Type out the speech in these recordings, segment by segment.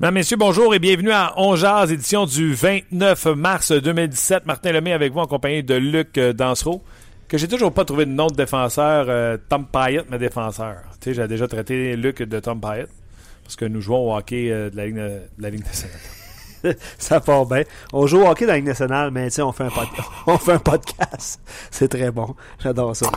Mesdames, Messieurs, bonjour et bienvenue à On Jazz, édition du 29 mars 2017. Martin Lemay avec vous en compagnie de Luc euh, Dansereau, que j'ai toujours pas trouvé de nom de défenseur. euh, Tom Pyatt, mais défenseur. Tu sais, j'ai déjà traité Luc de Tom Pyatt, parce que nous jouons au hockey euh, de la Ligue, de la Ligue nationale. ça part bien. On joue au hockey dans la Ligue nationale, mais tu sais, on fait un podcast. on fait un podcast. C'est très bon. J'adore ça.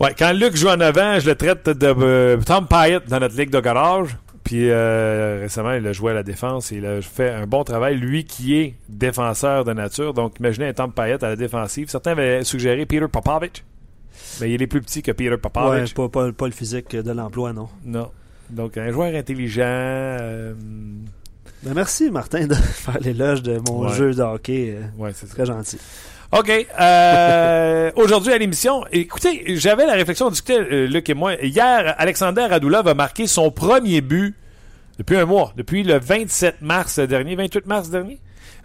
Ouais, quand Luc joue en avant, je le traite de euh, Tom Pyatt dans notre ligue de garage. Puis euh, récemment, il a joué à la défense et il a fait un bon travail. Lui qui est défenseur de nature. Donc, imaginez un Tom Pyatt à la défensive. Certains avaient suggéré Peter Popovich. Mais il est plus petit que Peter Ouais, Popovich. pas, pas, pas le physique de l'emploi, non. Non. Donc, un joueur intelligent. euh, Ben, merci, Martin, de faire l'éloge de mon Ouais. jeu de hockey. euh, ouais, c'est ça. Très gentil. OK. euh, Aujourd'hui à l'émission, écoutez, j'avais la réflexion, on discutait, euh, Luc et moi. Hier, Alexander Radulov a marqué son premier but depuis un mois, depuis le 27 mars dernier, 28 mars dernier,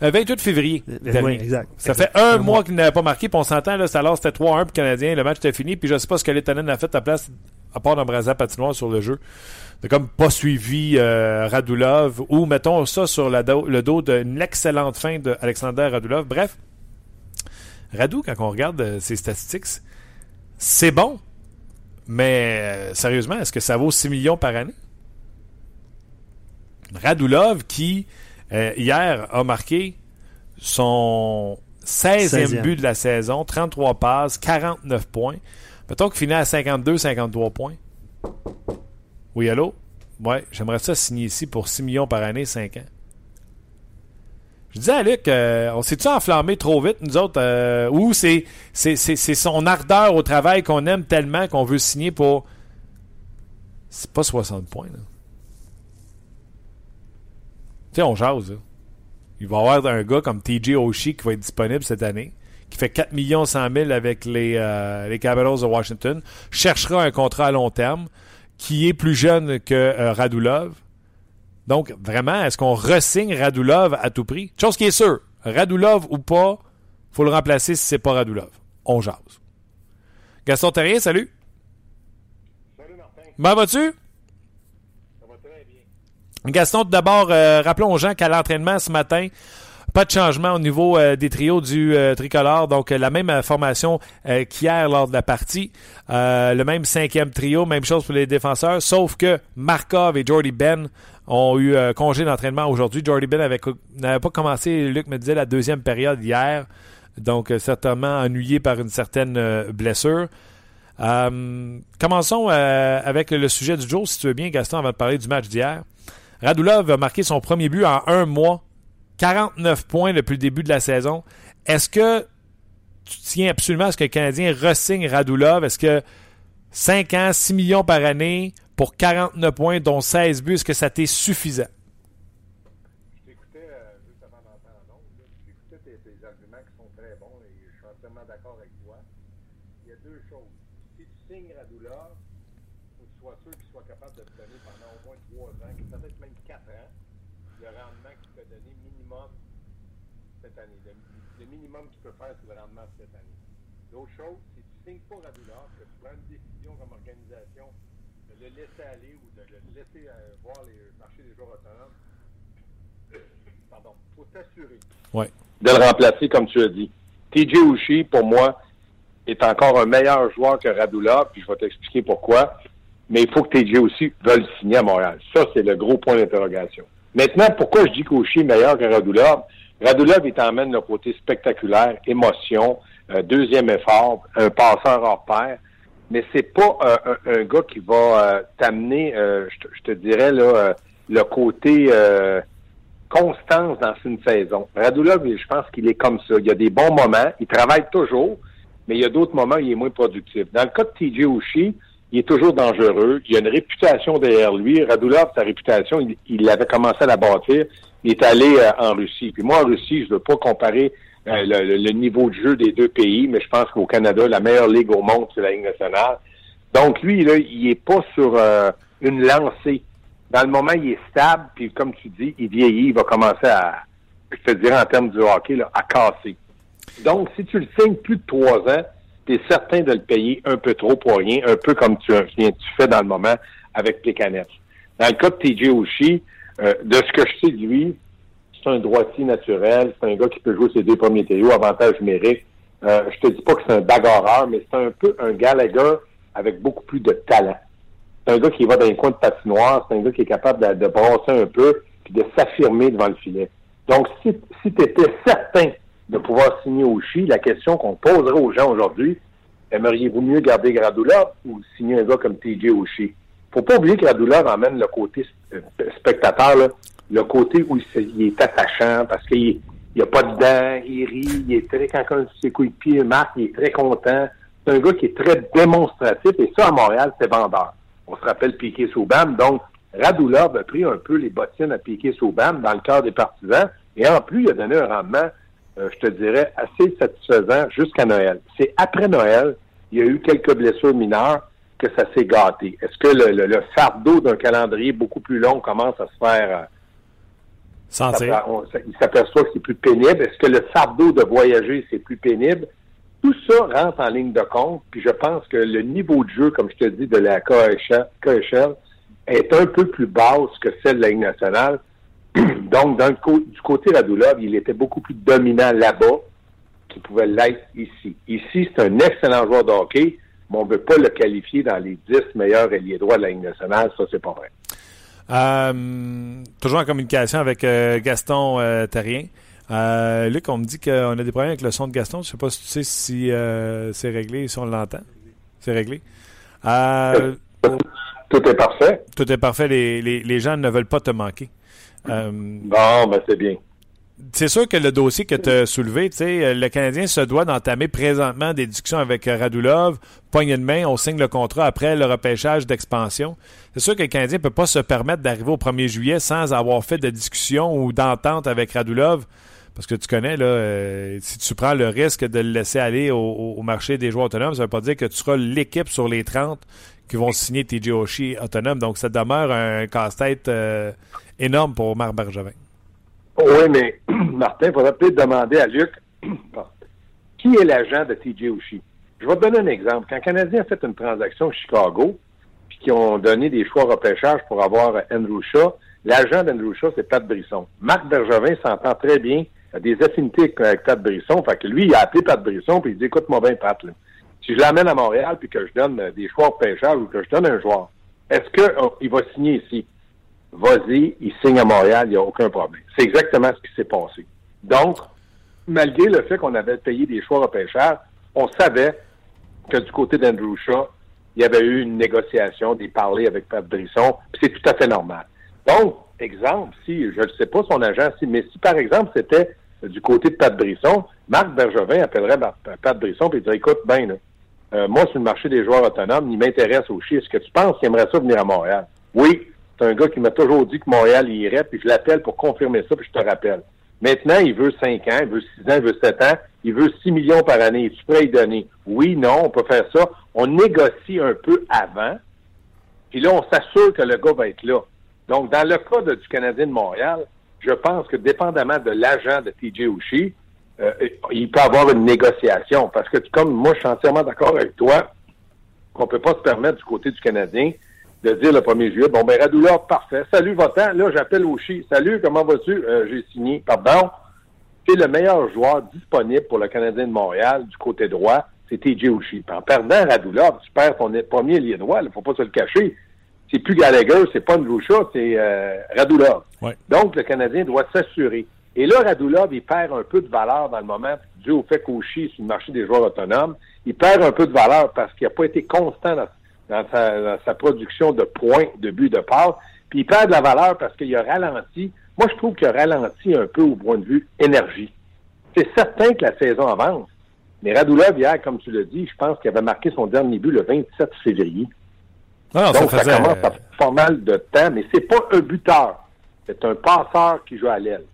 Euh, 28 février Euh, dernier. oui, exact. Ça Exact. fait un, Un mois mois. qu'il n'avait pas marqué, puis on s'entend, là, alors c'était 3-1 pour le Canadien, le match était fini, puis je sais pas ce que Letanen a fait à place, à part d'embraser la patinoire sur le jeu. De comme pas suivi euh, Radulov, ou mettons ça sur la do- le dos d'une excellente fin de Alexander Radulov. Bref, Radu, quand on regarde euh, ses statistiques, c'est bon, mais euh, sérieusement, est-ce que ça vaut 6 millions par année? Radulov qui, euh, hier, a marqué son 16e, 16e. but de la saison, 33 passes, 49 points. Mettons qu'il finit à 52-53 points. Oui, allô? Ouais, j'aimerais ça signer ici pour 6 millions par année, 5 ans. Je disais Luc, euh, on s'est-tu enflammé trop vite, nous autres, euh, ou c'est, c'est, c'est, c'est son ardeur au travail qu'on aime tellement qu'on veut signer pour. C'est pas 60 points. Tu sais, on jase. Il va y avoir un gars comme TJ Oshie qui va être disponible cette année, qui fait 4 millions 100 000 avec les, euh, les de Washington, cherchera un contrat à long terme, qui est plus jeune que euh, Radulov. Donc, vraiment, est-ce qu'on ressigne Radulov à tout prix? Chose qui est sûre, Radulov ou pas, faut le remplacer si c'est pas Radulov. On jase. Gaston Terrien, salut. Salut Martin, Comment vas-tu? ça va très bien. Gaston, tout d'abord, euh, rappelons aux gens qu'à l'entraînement ce matin, pas de changement au niveau euh, des trios du euh, tricolore. Donc, euh, la même formation qu'hier lors de la partie. Le même cinquième trio, même chose pour les défenseurs. Sauf que Markov et Jordy Ben ont eu congé d'entraînement aujourd'hui. Jordy Ben n'avait pas commencé, Luc me disait, la deuxième période hier. Donc, certainement ennuyé par une certaine blessure. Commençons avec le sujet du jour, si tu veux bien, Gaston, avant de parler du match d'hier. Radulov a marqué son premier but en un mois. 49 points depuis le début de la saison. Est-ce que tu tiens absolument à ce que le Canadien ressigne Radulov? Est-ce que 5 ans, 6 millions par année pour 49 points, dont 16 buts, est-ce que ça t'est suffisant? Je t'écoutais euh, juste avant d'entrer en ondes, là, j'écoutais tes, tes arguments qui sont très bons et je suis entièrement d'accord avec toi. Il y a deux choses. Si tu signes Radulov, il faut que tu sois sûr qu'il soit capable de te donner pendant au moins trois ans, peut-être même quatre ans, le rendement qu'il peut donner minimum cette année. Le, le minimum qu'il peut faire, c'est le rendement de cette année. L'autre chose, si tu signes pas Radulov, que tu prends une décision comme organisation de le laisser aller ou de le laisser euh, voir les marchés des joueurs autonomes, Ouais. de le remplacer, comme tu as dit. TJ Ushi, pour moi, est encore un meilleur joueur que Radulov, puis je vais t'expliquer pourquoi. Mais il faut que TJ aussi veuille le signer à Montréal. Ça, c'est le gros point d'interrogation. Maintenant, pourquoi je dis qu'Ushi est meilleur que Radulov? Radulov, il t'emmène le côté spectaculaire, émotion, euh, deuxième effort, un passeur hors pair. Mais c'est pas euh, un, un gars qui va euh, t'amener, euh, je, te, dirais, là, euh, le côté... constance dans une saison. Radulov, je pense qu'il est comme ça. Il y a des bons moments, il travaille toujours, mais il y a d'autres moments où il est moins productif. Dans le cas de TJ Oshie, il est toujours dangereux. Il a une réputation derrière lui. Radulov, sa réputation, il, avait commencé à la bâtir. Il est allé euh, en Russie. Puis moi, en Russie, je ne veux pas comparer euh, le, niveau de jeu des deux pays, mais je pense qu'au Canada, la meilleure ligue au monde, c'est la Ligue nationale. Donc lui, là, il est pas sur euh, une lancée. Dans le moment, il est stable, puis comme tu dis, il vieillit, il va commencer à, je te dirais en termes du hockey, là, à casser. Donc, si tu le signes plus de trois ans, tu es certain de le payer un peu trop pour rien, un peu comme tu, tu fais dans le moment avec Plekanec. Dans le cas de TJ Oshie, euh, de ce que je sais de lui, c'est un droitier naturel, c'est un gars qui peut jouer ses deux premiers théos, avantage numérique. Euh, je te dis pas que c'est un bagarreur, mais c'est un peu un Gallagher avec beaucoup plus de talent. C'est un gars qui va dans les coins de patinoire, c'est un gars qui est capable de, de brasser un peu puis de s'affirmer devant le filet. Donc, si, tu étais certain de pouvoir signer au la question qu'on poserait aux gens aujourd'hui, aimeriez-vous mieux garder Gradulov ou signer un gars comme TJ Oshie? Faut pas oublier que Gradulov emmène le côté euh, spectateur, le côté où il, est attachant parce qu'il n'y a pas de dents, il rit, il est très, quand ses coups de pied marque, il est très content. C'est un gars qui est très démonstratif et ça, à Montréal, c'est vendeur. On se rappelle Piqué Soubam. Donc, Radulov a pris un peu les bottines à Piqué Soubam dans le cœur des partisans et en plus, il a donné un rendement euh, je te dirais, assez satisfaisant jusqu'à Noël. C'est après Noël, il y a eu quelques blessures mineures que ça s'est gâté. Est-ce que le, fardeau d'un calendrier beaucoup plus long commence à se faire... Euh, Sentir. il s'aperçoit que c'est plus pénible. Est-ce que le fardeau de voyager, c'est plus pénible? Tout ça rentre en ligne de compte, puis je pense que le niveau de jeu, comme je te dis, de la KHL est un peu plus basse que celle de la Ligue nationale. Donc, du côté il était beaucoup plus dominant là-bas qu'il pouvait l'être ici. Ici, c'est un excellent joueur de hockey, mais on ne veut pas le qualifier dans les 10 meilleurs alliés droits de la Ligue nationale. Ça, c'est pas vrai. Euh, toujours en communication avec euh, Gaston euh. Euh, Luc, on me dit qu'on a des problèmes avec le son de Gaston. Je ne sais pas si tu sais si c'est réglé, si on l'entend. C'est réglé. tout est parfait. Tout est parfait. Les, les, les gens ne veulent pas te manquer. Euh, bon, ben c'est bien. C'est sûr que le dossier que tu as soulevé, euh, le Canadien se doit d'entamer présentement des discussions avec Radulov, poignée de main, on signe le contrat après le repêchage d'expansion. C'est sûr que le Canadien ne peut pas se permettre d'arriver au 1er juillet sans avoir fait de discussion ou d'entente avec Radulov. Parce que tu connais, là, euh, si tu prends le risque de le laisser aller au, marché des joueurs autonomes, ça ne veut pas dire que tu seras l'équipe sur les 30 qui vont signer TJ Oshie autonome. Donc, ça demeure un casse-tête énorme pour Marc Bergevin. Oui, mais Martin, il faudrait peut-être demander à Luc qui est l'agent de TJ Oshie? Je vais te donner un exemple. Quand le Canadien a fait une transaction à Chicago, puis qu'ils ont donné des choix repêchage pour avoir Andrew Shaw, l'agent d'Andrew Shaw, c'est Pat Brisson. Marc Bergevin s'entend très bien, des affinités avec Pat Brisson. Fait que lui, il a appelé Pat Brisson, puis il dit Écoute-moi bien, Pat, si je l'amène à Montréal, puis que je donne des choix repêchage ou que je donne un joueur, est-ce qu'il oh, va signer ici? vas-y, il signe à Montréal, il n'y a aucun problème. C'est exactement ce qui s'est passé. Donc, malgré le fait qu'on avait payé des choix repêcheurs, on savait que du côté d'Andrew Shaw, il y avait eu une négociation, des parlers avec Pat Brisson, puis c'est tout à fait normal. Donc, exemple, si, je ne sais pas son agent, si, mais si par exemple c'était du côté de Pat Brisson, Marc Bergevin appellerait Pat Brisson et dirait, écoute, ben, euh, moi, sur le marché des joueurs autonomes, il m'intéresse aussi. Est-ce que tu penses qu'il aimerait ça venir à Montréal? Oui, c'est un gars qui m'a toujours dit que Montréal irait, puis je l'appelle pour confirmer ça, puis je te rappelle. Maintenant, il veut 5 ans, il veut 6 ans, il veut 7 ans, il veut 6 millions par année. Es-tu prêt à y donner? Oui, non, on peut faire ça. On négocie un peu avant, puis là, on s'assure que le gars va être là. Donc, dans le cas du Canadien de Montréal, je pense que dépendamment de l'agent de TJ Oshie, euh, il peut avoir une négociation. Parce que comme moi, je suis entièrement d'accord avec toi qu'on ne peut pas se permettre du côté du Canadien de dire le 1er juillet, bon, ben Radulov, parfait. Salut, votant. Là, j'appelle Oshi. Salut, comment vas-tu? Euh, j'ai signé. Pardon? C'est le meilleur joueur disponible pour le Canadien de Montréal du côté droit, c'est TJ Oshie. En perdant Radulov, tu perds ton premier lien droit, il ne faut pas se le cacher. C'est plus Gallagher, c'est pas Ndroucha, c'est euh, Radulov. Donc, le Canadien doit s'assurer. Et là, Radulov, il perd un peu de valeur dans le moment, dû au fait qu'Oshie, sur le marché des joueurs autonomes, il perd un peu de valeur parce qu'il n'a pas été constant dans dans sa, production de points, de buts, de passes. Puis il perd de la valeur parce qu'il a ralenti moi, je trouve qu'il a ralenti un peu au point de vue énergie. C'est certain que la saison avance, mais Radulov, hier, comme tu l'as dit, je pense qu'il avait marqué son dernier but le 27 février. Non, Donc, ça ça, faisait... commence à faire pas mal de temps, mais c'est pas un buteur. C'est un passeur qui joue à l'aile.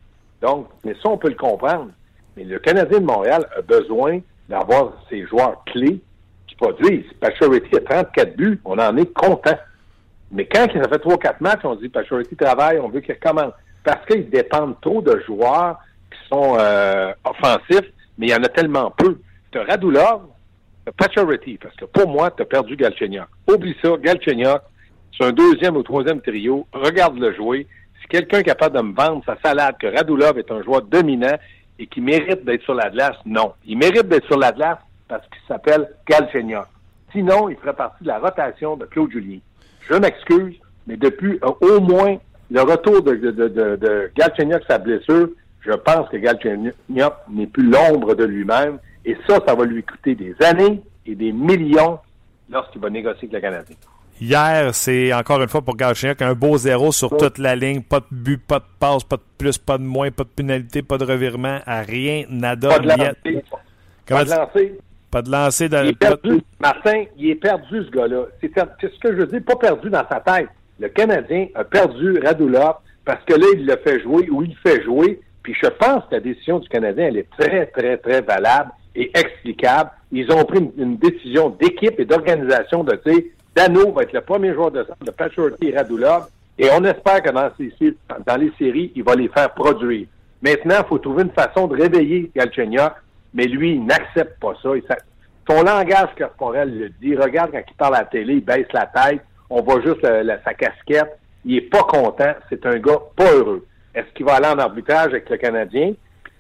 Donc, mais ça, on peut le comprendre. Mais le Canadien de Montréal a besoin d'avoir ses joueurs clés qui produisent. Pacioretty a 34 buts, on en est content. Mais quand il a fait 3-4 matchs, on dit Pacioretty travaille, on veut qu'il recommence. Parce qu'ils dépendent trop de joueurs qui sont euh, offensifs, mais il y en a tellement peu. Tu as Radulov, Pacioretty, parce que pour moi, tu as perdu Galchenyuk. Oublie ça, Galchenyuk, c'est un deuxième ou troisième trio. Regarde-le jouer. Si quelqu'un est capable de me vendre sa salade que Radulov est un joueur dominant et qui mérite d'être sur la glace, non. Il mérite d'être sur la glace parce qu'il s'appelle Galchenyuk. Sinon, il ferait partie de la rotation de Claude Julien. Je m'excuse, mais depuis euh, au moins le retour de, de, de, de, sa blessure, je pense que Galchenyuk n'est plus l'ombre de lui-même. Et ça, ça va lui coûter des années et des millions lorsqu'il va négocier avec le Canadien. Hier, c'est encore une fois pour Galchenyuk un beau zéro sur toute la ligne. Pas de but, pas de passe, pas de plus, pas de moins, pas de pénalité, pas de revirement, à rien, nada, Pas de lancer. Pas de lancer. Pas de lancer dans Il est perdu. Martin, il est perdu, ce gars-là. C'est ce que je veux dire, pas perdu dans sa tête. Le Canadien a perdu Radulov parce que là, il le fait jouer ou il le fait jouer. Puis je pense que la décision du Canadien, elle est très, très, très valable et explicable. Ils ont pris une, décision d'équipe et d'organisation de dire Dano va être le premier joueur de centre de Pacioretty et. Et on espère que dans, ces- dans les séries, il va les faire produire. Maintenant, il faut trouver une façon de réveiller Galchenyuk, mais lui, il n'accepte pas ça. Son langage corporel le dit. Regarde quand il parle à la télé, il baisse la tête, on voit juste sa casquette. Il est pas content. C'est un gars pas heureux. Est-ce qu'il va aller en arbitrage avec le Canadien?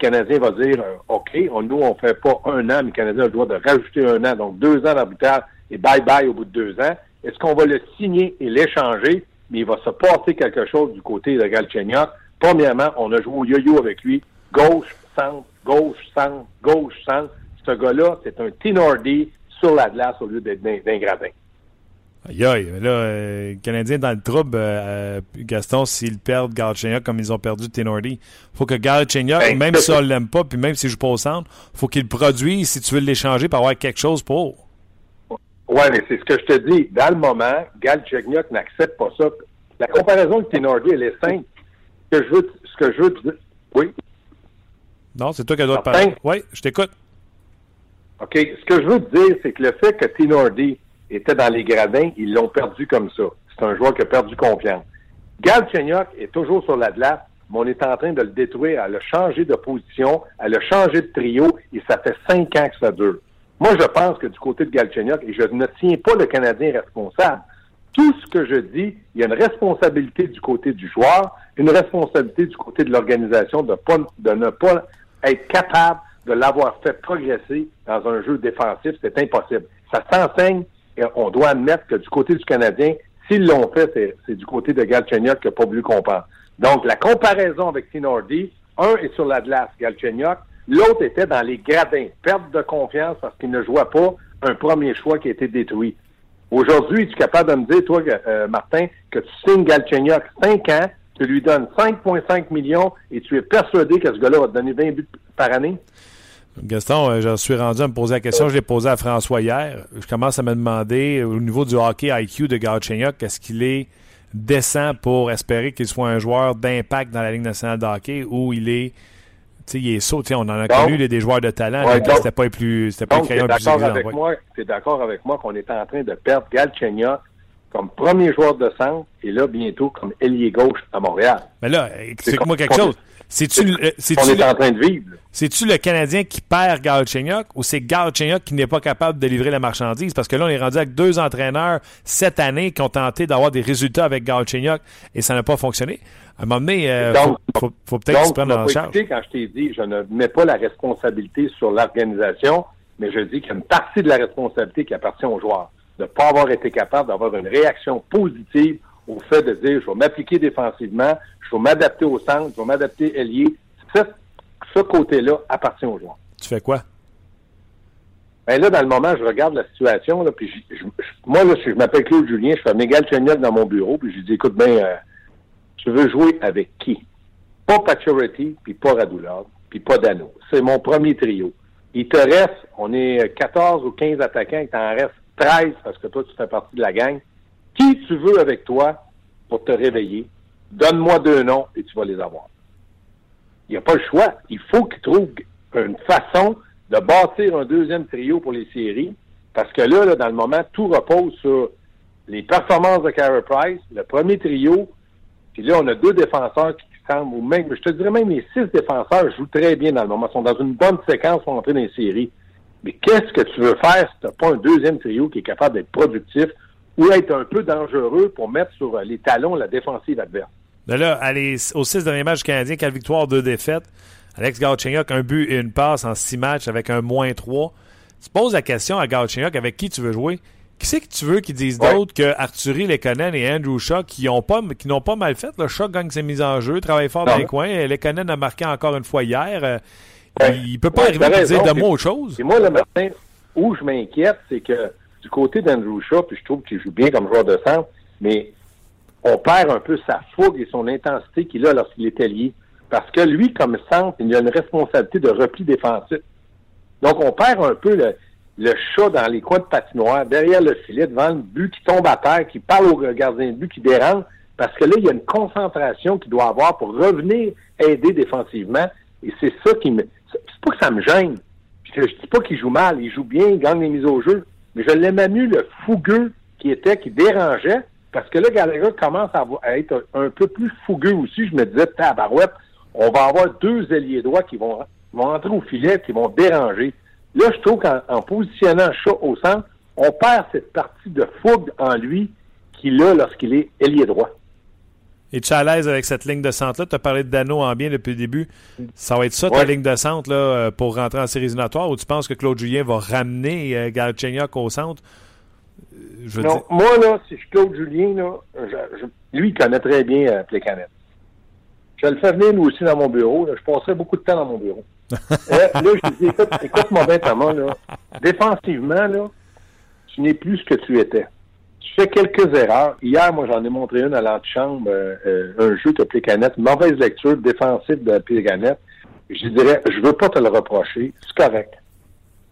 Canadien va dire euh, OK, nous, on fait pas un an, mais le Canadien a le droit de rajouter un an, donc deux ans d'arbitrage et bye-bye au bout de deux ans. Est-ce qu'on va le signer et l'échanger? Mais il va se passer quelque chose du côté de Galchenyuk. Premièrement, on a joué au yo-yo avec lui. Gauche, centre, gauche, centre, gauche, centre. Ce gars-là, c'est un Tinordi sur la glace au lieu d'être d'un gradin. Aïe, aïe. Là, euh, le Canadien dans le trouble, euh, euh, Gaston, s'ils perdent Galchenyuk comme ils ont perdu Tenordi. faut que Galchenyuk, Ben, même si on l'aime pas, puis même s'il joue pas au centre, faut qu'il produise si tu veux l'échanger pour avoir quelque chose pour. Ouais, mais c'est ce que je te dis. Dans le moment, Galchenyuk n'accepte pas ça. La comparaison de Tinordi, elle est simple. Ce que je veux, ce que je veux te dire, oui, Non, c'est toi qui dois te parler. Oui, je t'écoute. OK. Ce que je veux te dire, c'est que le fait que Tinordi était dans les gradins, ils l'ont perdu comme ça. C'est un joueur qui a perdu confiance. Galchenyuk est toujours sur la glace, mais on est en train de le détruire, à le changer de position, à le changer de trio, et ça fait cinq ans que ça dure. Moi, je pense que du côté de Galchenyuk, et je ne tiens pas le Canadien responsable, tout ce que je dis, il y a une responsabilité du côté du joueur, une responsabilité du côté de l'organisation de ne pas être capable de l'avoir fait progresser dans un jeu défensif. C'est impossible. Ça s'enseigne et on doit admettre que du côté du Canadien, s'ils l'ont fait, c'est- du côté de Galchenyuk qui n'a pas voulu comprendre. Donc, la comparaison avec Tinordi, un est sur la glace, Galchenyuk, l'autre était dans les gradins. Perte de confiance parce qu'il ne jouait pas un premier choix qui a été détruit. Aujourd'hui, tu es capable de me dire, toi, euh, Martin, que tu signes Galchenyuk 5 ans, tu lui donnes 5,5 millions et tu es persuadé que ce gars-là va te donner 20 buts par année? Gaston, euh, je suis rendu à me poser la question. Je l'ai posée à François hier. Je commence à me demander, euh, au niveau du hockey IQ de Galchenyuk, est-ce qu'il est décent pour espérer qu'il soit un joueur d'impact dans la Ligue nationale de hockey ou il est. Tu sais, il est saut. On en a Donc- connu les- des joueurs de talent. Ouais, C'était pas les plus. C'était pas Donc, tu es crayons les plus avec ouais. moi, t'es d'accord avec moi qu'on est en train de perdre Galchenyuk comme premier joueur de centre et là, bientôt, comme ailier gauche à Montréal. Mais là, explique-moi quelque chose. C'est-tu le- euh, On est le- en train de vivre. C'est-tu le Canadien qui perd Galchenyuk ou c'est Galchenyuk qui n'est pas capable de livrer la marchandise? Parce que là, on est rendu avec deux entraîneurs cette année qui ont tenté d'avoir des résultats avec Galchenyuk et ça n'a pas fonctionné. À un moment donné, il Donc- faut, faut- faut peut-être se m'as en charge. quand je t'ai dit, je ne mets pas la responsabilité sur l'organisation, mais je dis qu'il y a une partie de la responsabilité qui appartient aux joueurs. De ne pas avoir été capable d'avoir une réaction positive au fait de dire, je vais m'appliquer défensivement, vais m'adapter au centre, je vais m'adapter ailier. Ça, ce côté-là appartient aux joueurs. Tu fais quoi? Ben là, dans le moment, je regarde la situation, là, puis je- je- je- moi, là, je, je m'appelle Claude Julien, je fais Mégane Chenyok dans mon bureau, puis je lui dis, écoute, ben, euh, tu veux jouer avec qui? pas Pacioretty, puis pas Radulov, puis pas Dano. C'est mon premier trio. Il te reste, on est 14 ou 15 attaquants, il t'en reste 13 parce que toi, tu fais partie de la gang. Qui tu veux avec toi pour te réveiller? Donne-moi deux noms et tu vas les avoir. Il n'y a pas le choix. Il faut qu'il trouve une façon de bâtir un deuxième trio pour les séries parce que là, dans le moment, tout repose sur les performances de Carey Price, le premier trio, puis là, on a deux défenseurs qui semblent, ou même, je te dirais même les six défenseurs jouent très bien dans le moment, sont dans une bonne séquence pour entrer dans les séries. Mais qu'est-ce que tu veux faire si tu n'as pas un deuxième trio qui est capable d'être productif ou être un peu dangereux pour mettre sur les talons la défensive adverse? Mais là, allez, aux six derniers matchs canadiens, quatre victoires, deux défaites. Alex Galchenyuk, un but et une passe en six matchs avec un moins trois. Tu poses la question à Galchenyuk avec qui tu veux jouer? Qui c'est que tu veux qu'ils disent d'autres que Arthurie Lekonen et Andrew Shaw qui n'ont pas, qui n'ont pas mal fait? Le Shaw gagne ses mises en jeu, travaille fort dans les coins. Lekonen a marqué encore une fois hier. Euh, il peut pas arriver à dire de mots autre chose. Et moi, le matin, où je m'inquiète, c'est que du côté d'Andrew Shaw, puis je trouve qu'il joue bien comme joueur de centre, mais on perd un peu sa fougue et son intensité qu'il a lorsqu'il est allié. Parce que lui, comme centre, il a une responsabilité de repli défensif. Donc, on perd un peu le, le chat dans les coins de patinoire, derrière le filet, devant le but qui tombe à terre, qui parle au gardien de but, qui dérange, parce que là, il y a une concentration qu'il doit avoir pour revenir aider défensivement. Et c'est ça qui me... C'est pas que ça me gêne. Je, je dis pas qu'il joue mal, il joue bien, il gagne les mises au jeu. Mais je l'aimais mieux le fougueux qui était, qui dérangeait, parce que là, Gallagher commence à, être un, peu plus fougueux aussi. Je me disais, tabarouette, on va avoir deux ailiers droits qui vont, vont entrer au filet, qui vont déranger. Là, je trouve qu'en positionnant Chat au centre, on perd cette partie de fougue en lui qu'il a lorsqu'il est ailier droit. Es-tu à l'aise avec cette ligne de centre-là? Tu as parlé de Dano en bien depuis le début. Ça va être ça, ta ligne de centre là, euh, pour rentrer en série éliminatoire ou tu penses que Claude Julien va ramener euh, Galchenyuk au centre? Euh, je non, moi, là, si je Claude Julien, là, lui, il connaît très bien euh, Plécanet. Je le fais venir, nous aussi, dans mon bureau. Je passerai beaucoup de temps dans mon bureau. Euh, là, je dis, écoute, écoute-moi bien, Thomas, là. Défensivement, là, tu n'es plus ce que tu étais. Tu fais quelques erreurs. Hier, moi, j'en ai montré une à l'antichambre, euh, un jeu de Plécanette, mauvaise lecture défensive de Plécanette. Je dirais, je veux pas te le reprocher, c'est correct.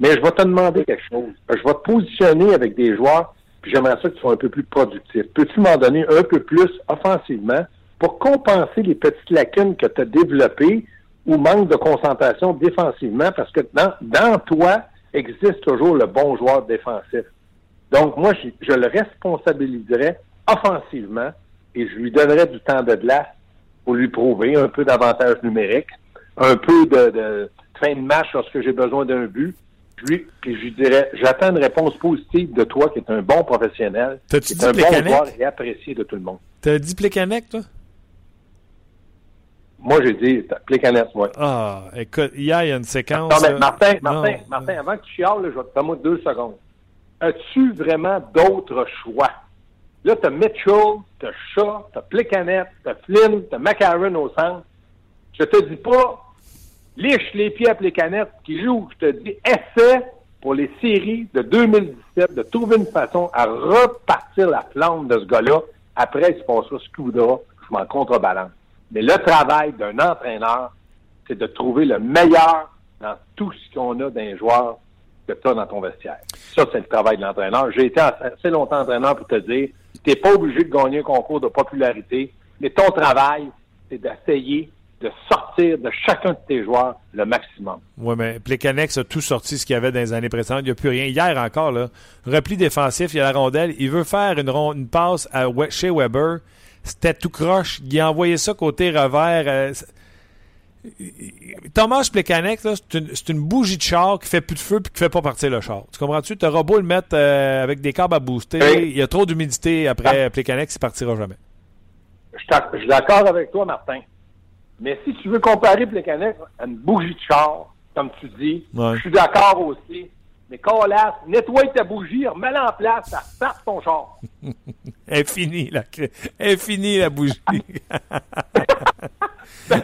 Mais je vais te demander quelque chose. Je vais te positionner avec des joueurs, puis j'aimerais ça tu sois un peu plus productif. Peux-tu m'en donner un peu plus offensivement pour compenser les petites lacunes que tu as développées ou manque de concentration défensivement? Parce que dans, dans toi existe toujours le bon joueur défensif. Donc, moi, je, je le responsabiliserais offensivement et je lui donnerais du temps de glace pour lui prouver un peu d'avantage numérique, un peu de, de fin de match lorsque j'ai besoin d'un but. Puis, puis je lui dirais, j'attends une réponse positive de toi qui est un bon professionnel, qui est un bon joueur et apprécié de tout le monde. T'as dit Plekanec, toi? Moi, j'ai dit Plécanette, moi. Ah, écoute, hier, il y a une séquence. Non, mais Martin, Martin, Martin, avant que tu chiales, je vais te donner deux secondes. As-tu vraiment d'autres choix? Là, t'as Mitchell, t'as Shaw, t'as Plécanette, t'as Flynn, t'as McCarron au centre. Je te dis pas, liche les pieds à Plécanette qui joue. Je te dis, essaie pour les séries de 2017 de trouver une façon à repartir la flamme de ce gars-là. Après, il se passera ce qu'il voudra. Je m'en contrebalance. Mais le travail d'un entraîneur, c'est de trouver le meilleur dans tout ce qu'on a d'un joueur que tu as dans ton vestiaire. Ça, c'est le travail de l'entraîneur. J'ai été assez longtemps entraîneur pour te dire, tu n'es pas obligé de gagner un concours de popularité, mais ton travail, c'est d'essayer de sortir de chacun de tes joueurs le maximum. Oui, mais Plekanex a tout sorti ce qu'il y avait dans les années précédentes. Il n'y a plus rien. Hier encore, là, repli défensif, il y a la rondelle. Il veut faire une, une passe à, chez Weber c'était tout croche. Il a envoyé ça côté revers. Euh, Thomas Plekanec, c'est une, une, bougie de char qui fait plus de feu et qui fait pas partir le char. Tu comprends-tu? Tu auras beau le mettre euh, avec des câbles à booster. Il y a trop d'humidité après ah. Plekanec, il partira jamais. Je suis d'accord avec toi, Martin. Mais si tu veux comparer Plekanec à une bougie de char, comme tu dis, je suis d'accord aussi. Mais Colas, nettoie ta bougie, remets-la en place, ça repart ton char. Finie, la, finie, la bougie. ben,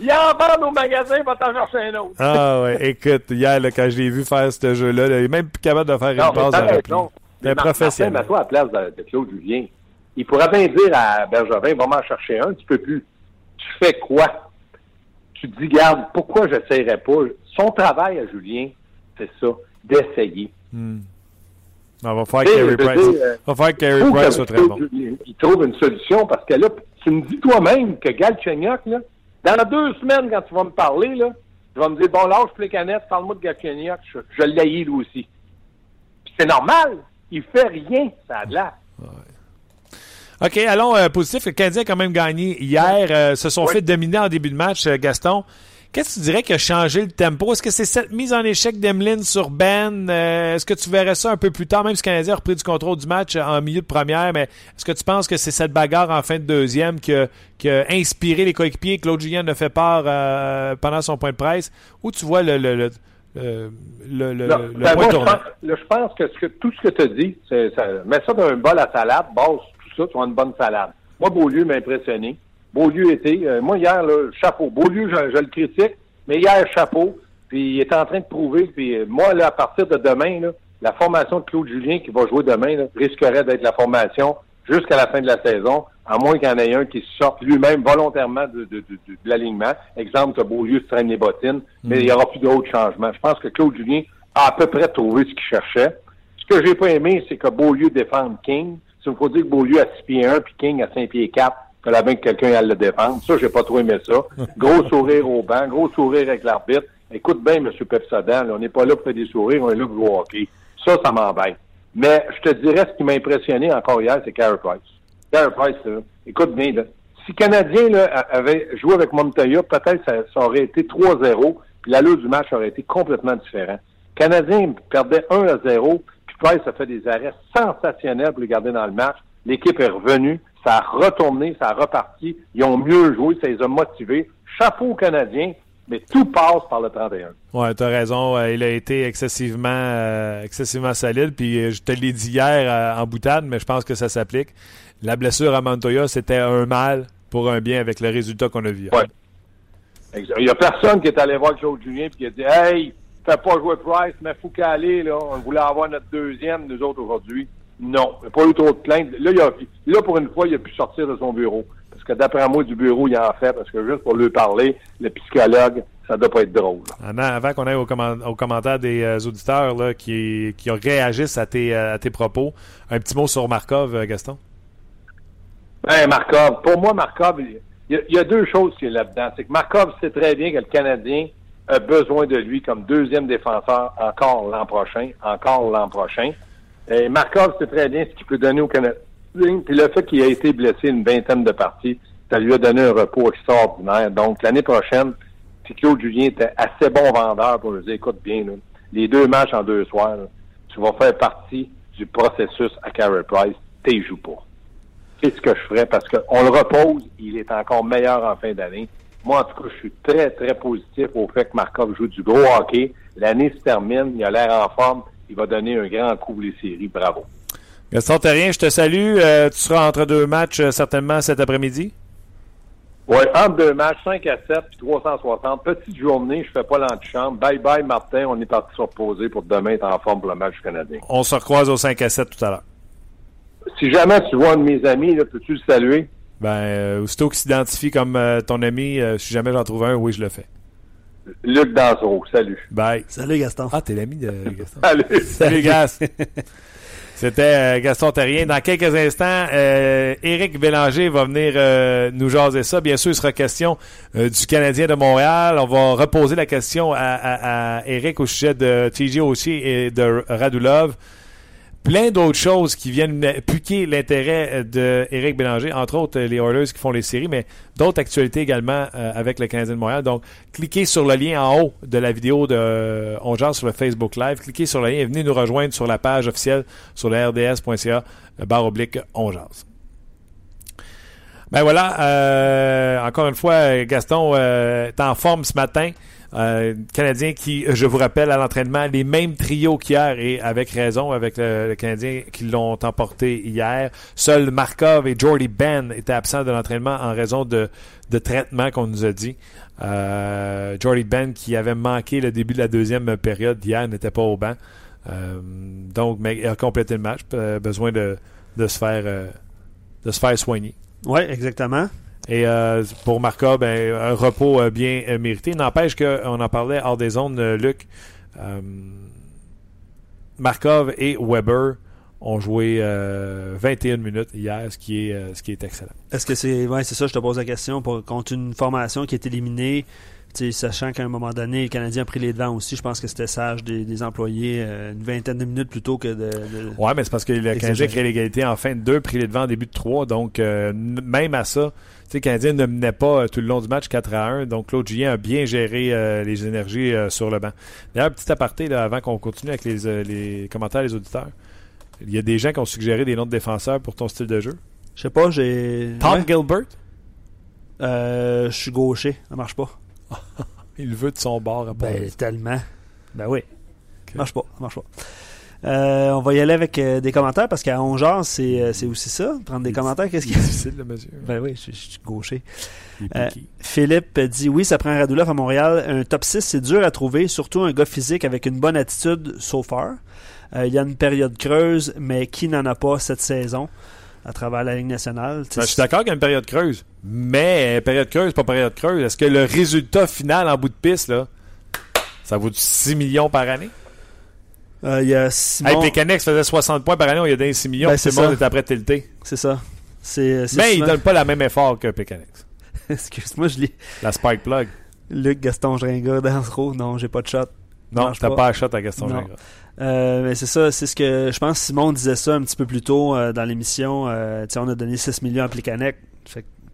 il en vend au magasin, va t'en chercher un autre. ah ouais, écoute, hier, là, quand je l'ai vu faire ce jeu-là, il est même plus capable de faire une passe repli. C'est professionnel. Toi, à la place de, de, Claude Julien, il pourrait bien dire à Bergevin, va m'en chercher un, tu peux plus. Tu fais quoi? tu te dis, garde, pourquoi j'essayerais pas? Son travail à Julien, c'est ça, d'essayer. Hmm. On va faire Carey Price. euh, On va faire Carey Price soit très bon. Il trouve une solution parce que là, tu me dis toi-même que Galchenyuk, là, dans deux semaines, quand tu vas me parler, là, tu vas me dire, bon, lâche les canettes, parle-moi de Galchenyuk, je, je l'ai lui aussi. Puis c'est normal, il fait rien, ça a de l'air. OK, allons euh, positif. Le Canadien a quand même gagné hier. euh, se sont Oui. fait dominer en début de match, euh, Gaston. Qu'est-ce que tu dirais qui a changé le tempo? Est-ce que c'est cette mise en échec d'Emeline sur Ben? Euh, est-ce que tu verrais ça un peu plus tard, même si le Canadien a repris du contrôle du match euh, en milieu de première, mais est-ce que tu penses que c'est cette bagarre en fin de deuxième qui a, qui a inspiré les coéquipiers? Claude Julien a fait part euh, pendant son point de presse? Ou tu vois le, le, le, le, le- le- Non, le ben, point moi, je pense, là, je pense que, ce que tout ce que tu dit, c'est, ça, mets ça dans un bol à salade, base tout ça, tu une bonne salade. Moi, Beaulieu m'a impressionné. Beaulieu était, euh, moi hier, là, chapeau. Beaulieu, je, je le critique, mais hier, chapeau. Puis il est en train de prouver. Puis euh, moi, là, à partir de demain, la formation de Claude Julien qui va jouer demain risquerait d'être la formation jusqu'à la fin de la saison, à moins qu'il y en ait un qui sorte lui-même volontairement de l'alignement. Exemple, que Beaulieu se traîne les bottines, mais il n'y aura plus d'autres changements. Je pense que Claude Julien a à peu près trouvé ce qu'il cherchait. Ce que j'ai pas aimé, c'est que Beaulieu défende King. Il faut dire que Beaulieu à 6 pieds 1 puis King à 5 pieds 4, que la bien que quelqu'un aille le défendre. Ça, j'ai pas trop aimé ça. Gros sourire au banc, gros sourire avec l'arbitre. Écoute bien, M. Pepsodan, là, on n'est pas là pour faire des sourires, on est là pour jouer au hockey. Ça, ça m'embête. Mais je te dirais, ce qui m'a impressionné encore hier, c'est Carey Price. Carey Price, là, écoute bien, là, si le Canadien là, avait joué avec Montoya, peut-être ça, ça aurait été 3-0, puis l'allure du match aurait été complètement différent. Le Canadien perdait 1 à 0, puis Price a fait des arrêts sensationnels pour les garder dans le match. L'équipe est revenue, ça a retourné, ça a reparti. Ils ont mieux joué, ça les a motivés. Chapeau aux Canadiens, mais tout passe par le 31. Ouais, t'as raison. euh, il a été excessivement, euh, excessivement solide. Puis euh, je te l'ai dit hier euh, en boutade, mais je pense que ça s'applique. La blessure à Montoya, c'était un mal pour un bien avec le résultat qu'on a vu. Exact. Il n'y a personne qui est allé voir Claude Julien et qui a dit Hey, fais pas jouer Price, mais Foucault, là, on voulait avoir notre deuxième, nous autres, aujourd'hui. Non. Il n'y a pas eu trop de plaintes. Là, il a, là, pour une fois, il a pu sortir de son bureau. Parce que d'après moi, du bureau, il en fait, parce que juste pour lui parler, le psychologue, ça doit pas être drôle. Avant, avant qu'on aille au, commen- au commentaire des euh, auditeurs là, qui, qui réagissent à tes, euh, à tes propos, un petit mot sur Markov, euh, Gaston. Ben, Markov, pour moi, Markov, il y, a, il y a deux choses qui est là-dedans. C'est que Markov sait très bien que le Canadien a besoin de lui comme deuxième défenseur encore l'an prochain, encore l'an prochain. Et Markov sait très bien ce qu'il peut donner au Canadien. Puis le fait qu'il a été blessé une vingtaine de parties, ça lui a donné un repos extraordinaire. Donc, l'année prochaine, si Claude Julien était assez bon vendeur pour lui dire, écoute bien, là, les deux matchs en deux soirs, là, tu vas faire partie du processus à Carey Price, t'es joues pas c'est ce que je ferais parce qu'on le repose, il est encore meilleur en fin d'année. Moi, en tout cas, je suis très, très positif au fait que Markov joue du gros hockey. L'année se termine, il a l'air en forme, il va donner un grand coup pour les séries. Bravo. Gaston Terrien, je te salue. Euh, tu seras entre deux matchs euh, certainement cet après-midi? Oui, entre deux matchs, 5 à 7 puis 360. Petite journée, je fais pas l'antichambre. Bye bye, Martin. On est parti se reposer pour demain être en forme pour le match canadien. On se recroise au 5 à 7 tout à l'heure. Si jamais tu vois un de mes amis, là, peux-tu le saluer? Ben, euh, aussitôt qu'il s'identifie comme euh, ton ami, euh, si jamais j'en trouve un, oui, je le fais. Luc Dansereau, salut. Bye. Salut Gaston. Ah, t'es l'ami de Gaston. Salut. Salut, Gas. C'était euh, Gaston Terrien. Dans quelques instants, euh, Éric Bélanger va venir euh, nous jaser ça. Bien sûr, il sera question euh, du Canadien de Montréal. On va reposer la question à, à, à Éric au sujet de TJ Oshie et de Radulov. Plein d'autres choses qui viennent piquer l'intérêt de Éric Bélanger, entre autres les Oilers qui font les séries, mais d'autres actualités également euh, avec le Canadien de Montréal. Donc, cliquez sur le lien en haut de la vidéo de euh, sur le Facebook Live. Cliquez sur le lien et venez nous rejoindre sur la page officielle sur le rds.ca barre oblique On Jase. Ben voilà, euh, encore une fois, Gaston euh, est en forme ce matin. Euh, Canadien qui, je vous rappelle, à l'entraînement, les mêmes trios qu'hier et avec raison, avec le, Canadien qui l'ont emporté hier. Seuls Markov et Jordy Ben étaient absents de l'entraînement en raison de, de traitement qu'on nous a dit. Euh, Jordy Ben qui avait manqué le début de la deuxième période hier n'était pas au banc. Euh, donc, il a complété le match. Euh, besoin de, de se faire euh, de se faire soigner. Oui, exactement. Et euh, pour Markov, ben, un repos euh, bien euh, mérité. N'empêche qu'on en parlait hors des zones, euh, Luc. Markov et Weber ont joué euh, 21 minutes hier, ce qui est, ce qui est excellent. Est-ce que c'est. C'est ça, je te pose la question. Pour, contre une formation qui est éliminée, sachant qu'à un moment donné, le Canadien a pris les devants aussi, je pense que c'était sage des, des employés euh, une vingtaine de minutes plutôt que de. de- Ouais, mais c'est parce que le Canadien crée l'égalité en fin de deux, pris les devants en début de trois. Donc, euh, même à ça, le Canadien ne menait pas euh, tout le long du match 4 à 1. Donc, Claude Julien a bien géré les énergies sur le banc. D'ailleurs, petit aparté, là, avant qu'on continue avec les, les commentaires des auditeurs. Il y a des gens qui ont suggéré des noms de défenseurs pour ton style de jeu. Je sais pas, j'ai. Tom Ouais. Gilbert, Euh, je suis gaucher, ça marche pas. il veut de son bord à Ben, tellement. Ben oui. Ça marche pas, marche pas. Euh, on va y aller avec euh, des commentaires parce qu'à 11 heures, c'est euh, c'est aussi ça. Prendre des commentaires, qu'est-ce Il qu'il est difficile, le monsieur. Ben oui, je, je suis gaucher. Euh. Philippe dit oui, ça prend un Radulov à Montréal. Un top 6, c'est dur à trouver, surtout un gars physique avec une bonne attitude so far. Il y a une période creuse, mais qui n'en a pas cette saison? À travers la Ligue nationale? Ben, je suis d'accord qu'il y a une période creuse. Mais, euh, période creuse, pas période creuse. Est-ce que le résultat final en bout de piste, là, ça vaut 6 millions par année? euh, il y a Simon. Hey, Pécanex faisait 60 points par année, on lui a donné 6 millions, Ben, tout c'est le monde est après tilté. C'est ça. C'est, c'est Mais il souvent- donne pas la même effort que Pécanex. Excuse-moi, je lis La Spike Plug. Luc Gaston Gringa dans ce. Non, j'ai pas de shot. Non, t'as pas. pas à shot à Gaston Non. Euh, mais c'est ça, c'est ce que je pense Simon disait ça un petit peu plus tôt euh, dans l'émission. Euh, on a donné 6 millions à Plicanec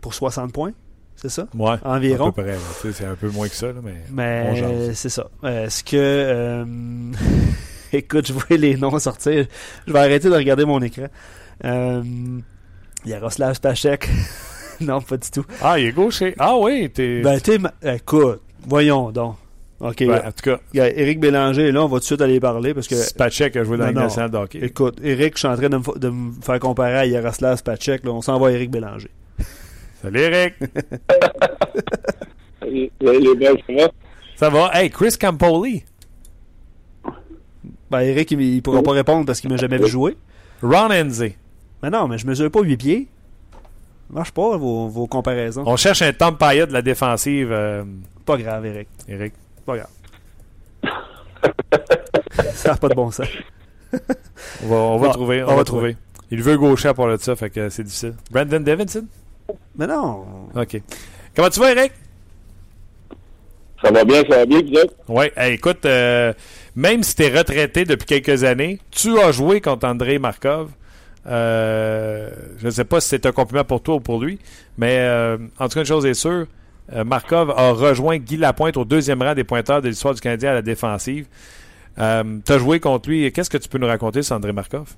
pour 60 points, c'est ça? Ouais. Environ. À peu près. là. Tu sais, C'est un peu moins que ça, là, mais. Mais c'est ça. Euh, Est-ce que euh, écoute, je vois les noms sortir. Je vais arrêter de regarder mon écran. Euh, Yaroslav Spachek. non, pas du tout. Ah, il est gaucher. Ah oui, t'es. Ben, ma- écoute, voyons donc. OK. Ben, en tout cas, Il y a Éric Bélanger, là, on va tout de suite aller parler parce que Spacek a joué dans la nationale de hockey. Écoute, Eric, je suis en train de me, fa- de me faire comparer à Yaroslav Spacek. Là, on s'en va à Eric Bélanger. Salut, Eric. Les, les ça va? Ça va? Hey, Chris Campoli. Ben, Eric, il, il pourra pas répondre parce qu'il m'a jamais vu jouer. Ron Enze. Mais non, mais je mesure pas 8 pieds. Ça marche pas, vos, vos comparaisons. On cherche un Tom Payet de la défensive, euh, Pas grave, Eric. Eric. Pas grave. ça n'a pas de bon sens. On va, on va Bon, trouver. On, on va va trouver. Il veut gaucher à part de ça, fait que c'est difficile. Brandon Davidson? Mais non. OK. Comment tu vas, Eric? Ça va bien, ça va bien, vous autres? Oui. écoute, euh, même si tu es retraité depuis quelques années, tu as joué contre André Markov. Euh, je ne sais pas si c'est un compliment pour toi ou pour lui, mais euh, en tout cas, une chose est sûre, euh, Markov a rejoint Guy Lapointe au deuxième rang des pointeurs de l'histoire du Canadien à la défensive. Euh, tu as joué contre lui. Qu'est-ce que tu peux nous raconter sur André Markov?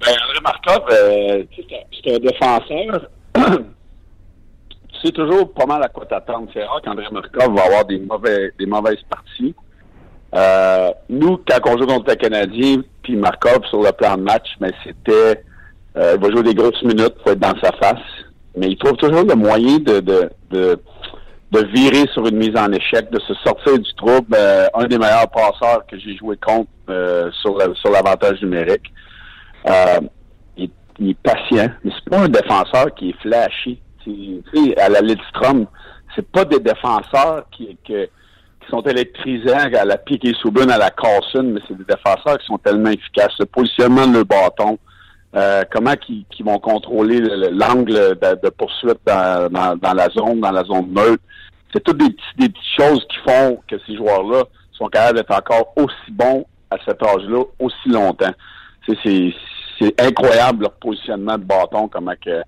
Ben, André Markov, euh, c'est un- défenseur. tu sais toujours pas mal à quoi t'attendre. C'est rare qu'André Markov va avoir des, mauvais, des mauvaises parties. Euh, nous, quand on joue contre le Canadien, puis Markov sur le plan de match, mais c'était... euh, il va jouer des grosses minutes, faut être dans sa face. Mais il trouve toujours le moyen de, de, de, de virer sur une mise en échec, de se sortir du trouble. Euh, un des meilleurs passeurs que j'ai joué contre euh, sur la- sur l'avantage numérique. Euh, il, est patient, mais c'est pas un défenseur qui est flashy. Tu sais, à la Lidstrom, c'est pas des défenseurs qui, qui sont électrisants à la pique et Subban, à la Carson, mais c'est des défenseurs qui sont tellement efficaces. Le positionnement de leur bâton, euh, comment qu'ils qu'ils vont contrôler le- le- l'angle de, poursuite dans, la zone, dans la zone neutre? C'est toutes des, petits- petites choses qui font que ces joueurs-là sont capables d'être encore aussi bons à cet âge-là, aussi longtemps. C'est incroyable leur positionnement de bâton, comment que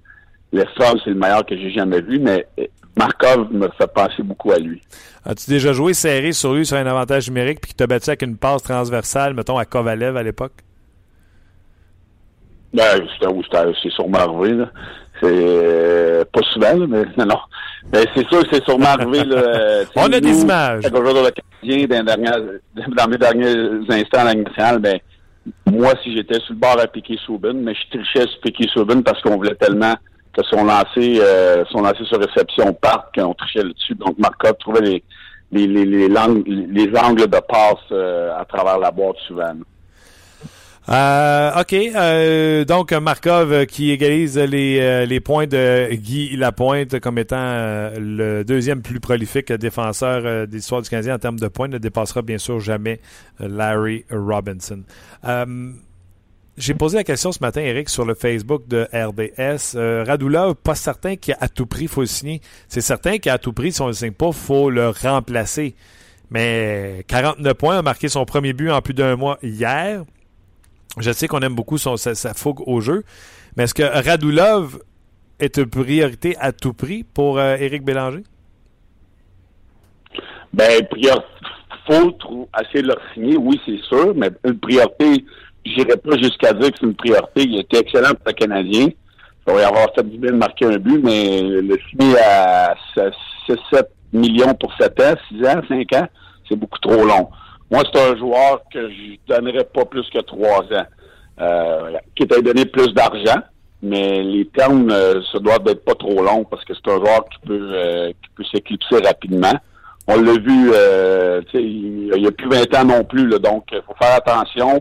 l'effort, c'est le meilleur que j'ai jamais vu, mais euh, Markov me fait penser beaucoup à lui. As-tu déjà joué serré sur lui sur un avantage numérique puis qu'il t'a battu avec une passe transversale, mettons, à Kovalev à l'époque? Ben, c'est sûrement arrivé, là. C'est euh, pas souvent, là, mais non, non. Mais c'est sûr que c'est sûrement arrivé, là. euh, On a des images. Dans le Canadien, dans, mes derniers instants à la nationale, ben, moi, si j'étais sur le bord à piquer Subban, mais je trichais sur piquer Subban parce qu'on voulait tellement que son lancer, euh, son lancer sur réception parte qu'on trichait là-dessus. Donc, Markov trouvait les, les, les, les, langues- les angles de passe euh, à travers la boîte souvent. là. Euh, OK. Euh, donc, Markov euh, qui égalise les, euh, les points de Guy Lapointe comme étant euh, le deuxième plus prolifique défenseur euh, de l'histoire du Canadien en termes de points. Ne dépassera bien sûr jamais Larry Robinson. Euh, J'ai posé la question ce matin, Eric, sur le Facebook de RDS. Euh, pas certain qu'à tout prix, il faut le signer. C'est certain qu'à tout prix, si on ne le signe pas, il faut le remplacer. Mais 49 points, a marqué son premier but en plus d'un mois hier. Je sais qu'on aime beaucoup son, sa, fougue au jeu, mais est-ce que Radulov est une priorité à tout prix pour euh, Éric Bélanger? Ben, priorité, faut essayer de le signer, oui, c'est sûr, mais une priorité, j'irai pas jusqu'à dire que c'est une priorité. Il était excellent pour le Canadien. Il va y avoir fait du bien de marquer un but, mais le signer à 6-7 millions pour 7 ans, 6 ans, 5 ans, c'est beaucoup trop long. Moi, c'est un joueur que je donnerais pas plus que 3 ans. Euh, qui t'a donné plus d'argent, mais les termes, euh, ça doit être pas trop long parce que c'est un joueur qui peut euh, qui peut s'éclipser rapidement. On l'a vu, euh, il n'y a plus 20 ans non plus, là, donc il faut faire attention.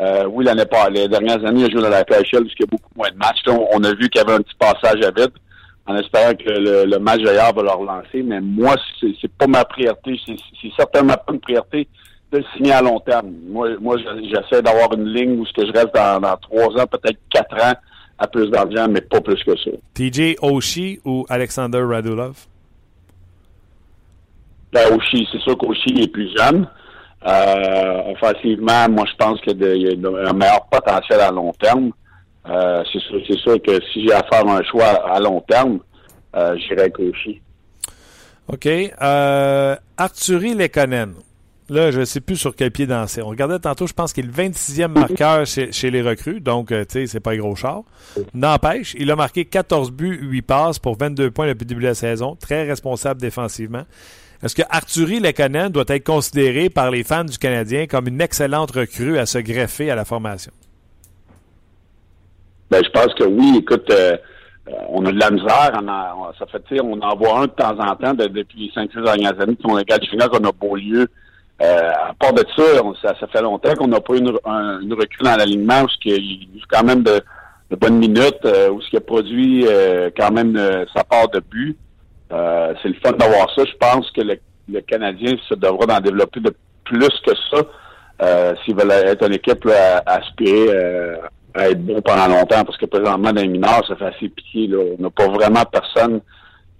Euh, oui, l'année pas, les dernières années, il a joué dans la KHL parce qu'il y a beaucoup moins de matchs. On, a vu qu'il y avait un petit passage à vide en espérant que le, le match d'ailleurs va le relancer. Mais moi, c'est, pas ma priorité. C'est certainement pas une priorité de le signer à long terme. Moi, moi j'essaie d'avoir une ligne où ce que je reste dans, dans trois ans, peut-être quatre ans, à plus d'argent, mais pas plus que ça. TJ Oshie ou Alexander Radulov? Ben, Oshie, c'est sûr qu'Oshie est plus jeune. Euh, offensivement, moi, je pense qu'il y a un meilleur potentiel à long terme. Euh, c'est sûr, sûr que si j'ai à faire un choix à long terme, euh, j'irai avec Oshie. OK. Arthurie Lekonen. Là, je ne sais plus sur quel pied danser. On regardait tantôt, je pense qu'il est le 26e marqueur chez, les recrues, donc, tu sais, c'est pas un gros char. N'empêche, il a marqué 14 buts, 8 passes pour 22 points depuis le début de la saison. Très responsable défensivement. Est-ce que Arthurie Lekonen doit être considéré par les fans du Canadien comme une excellente recrue à se greffer à la formation? Ben, je pense que oui. Écoute, euh, on a de la misère. On a, on, ça fait, on en voit un de temps en temps de, depuis les 5-6 dernières années. On a Junior qu'on a beau lieu. Euh, à part de ça, ça, fait longtemps qu'on n'a pas eu une, un, recrue dans l'alignement où il y a quand même de, bonnes minutes, euh, où il a produit euh, quand même euh, sa part de but. C'est le fun d'avoir ça. Je pense que le, Canadien se devra d'en développer de plus que ça s'ils veulent être une équipe là, à, aspirer à être bon pendant longtemps. Parce que présentement, dans les mineurs, ça fait assez pitié. Là. On n'a pas vraiment personne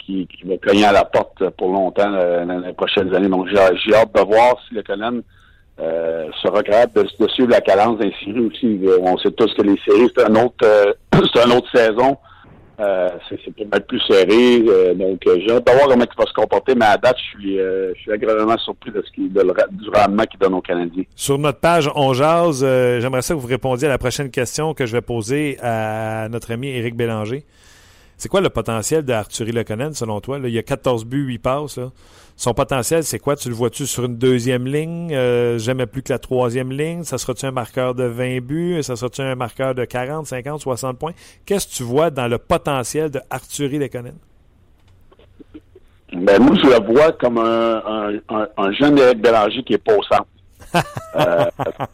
qui, va cogner à la porte pour longtemps euh, dans les prochaines années. Donc, j'ai hâte de voir si le Conan euh, sera capable de, suivre la cadence des séries aussi. On sait tous que les séries, c'est un autre, euh, c'est une autre saison. Euh, c'est peut être plus serré. Euh, donc, j'ai hâte de voir comment il va se comporter, mais à date, je suis, agréablement surpris de ce le, du rendement qu'il donne aux Canadiens. Sur notre page On Jase, j'aimerais ça que vous répondiez à la prochaine question que je vais poser à notre ami Éric Bélanger. C'est quoi le potentiel d'Arthurie Lekonen, selon toi? Là, il y a 14 buts, 8 passes. Là. Son potentiel, c'est quoi? Tu le vois-tu sur une deuxième ligne? Euh, jamais plus que la troisième ligne? Ça sera-tu un marqueur de 20 buts? Ça sera-tu un marqueur de 40, 50, 60 points? Qu'est-ce que tu vois dans le potentiel de Arthurie Lekonen? Ben, moi, je le vois comme un, un, un, un jeune Eric Bélanger qui est pas au centre. euh,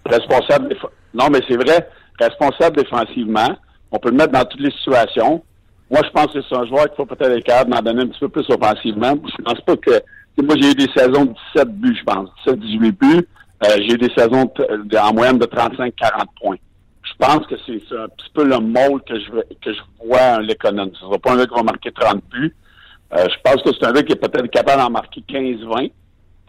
responsable, non, mais c'est vrai, responsable défensivement. On peut le mettre dans toutes les situations. Moi, je pense que c'est un joueur qu'il faut peut-être être capable d'en donner un petit peu plus offensivement. Je pense pas que. Moi, j'ai eu des saisons de 17 buts, je pense. 17-18 buts. Euh, j'ai eu des saisons de, en moyenne de 35-40 points. Je pense que c'est un petit peu le mold que je que je vois un l'économie. Ce sera pas un gars qui va marquer 30 buts. Euh, je pense que c'est un gars qui est peut-être capable d'en marquer 15-20.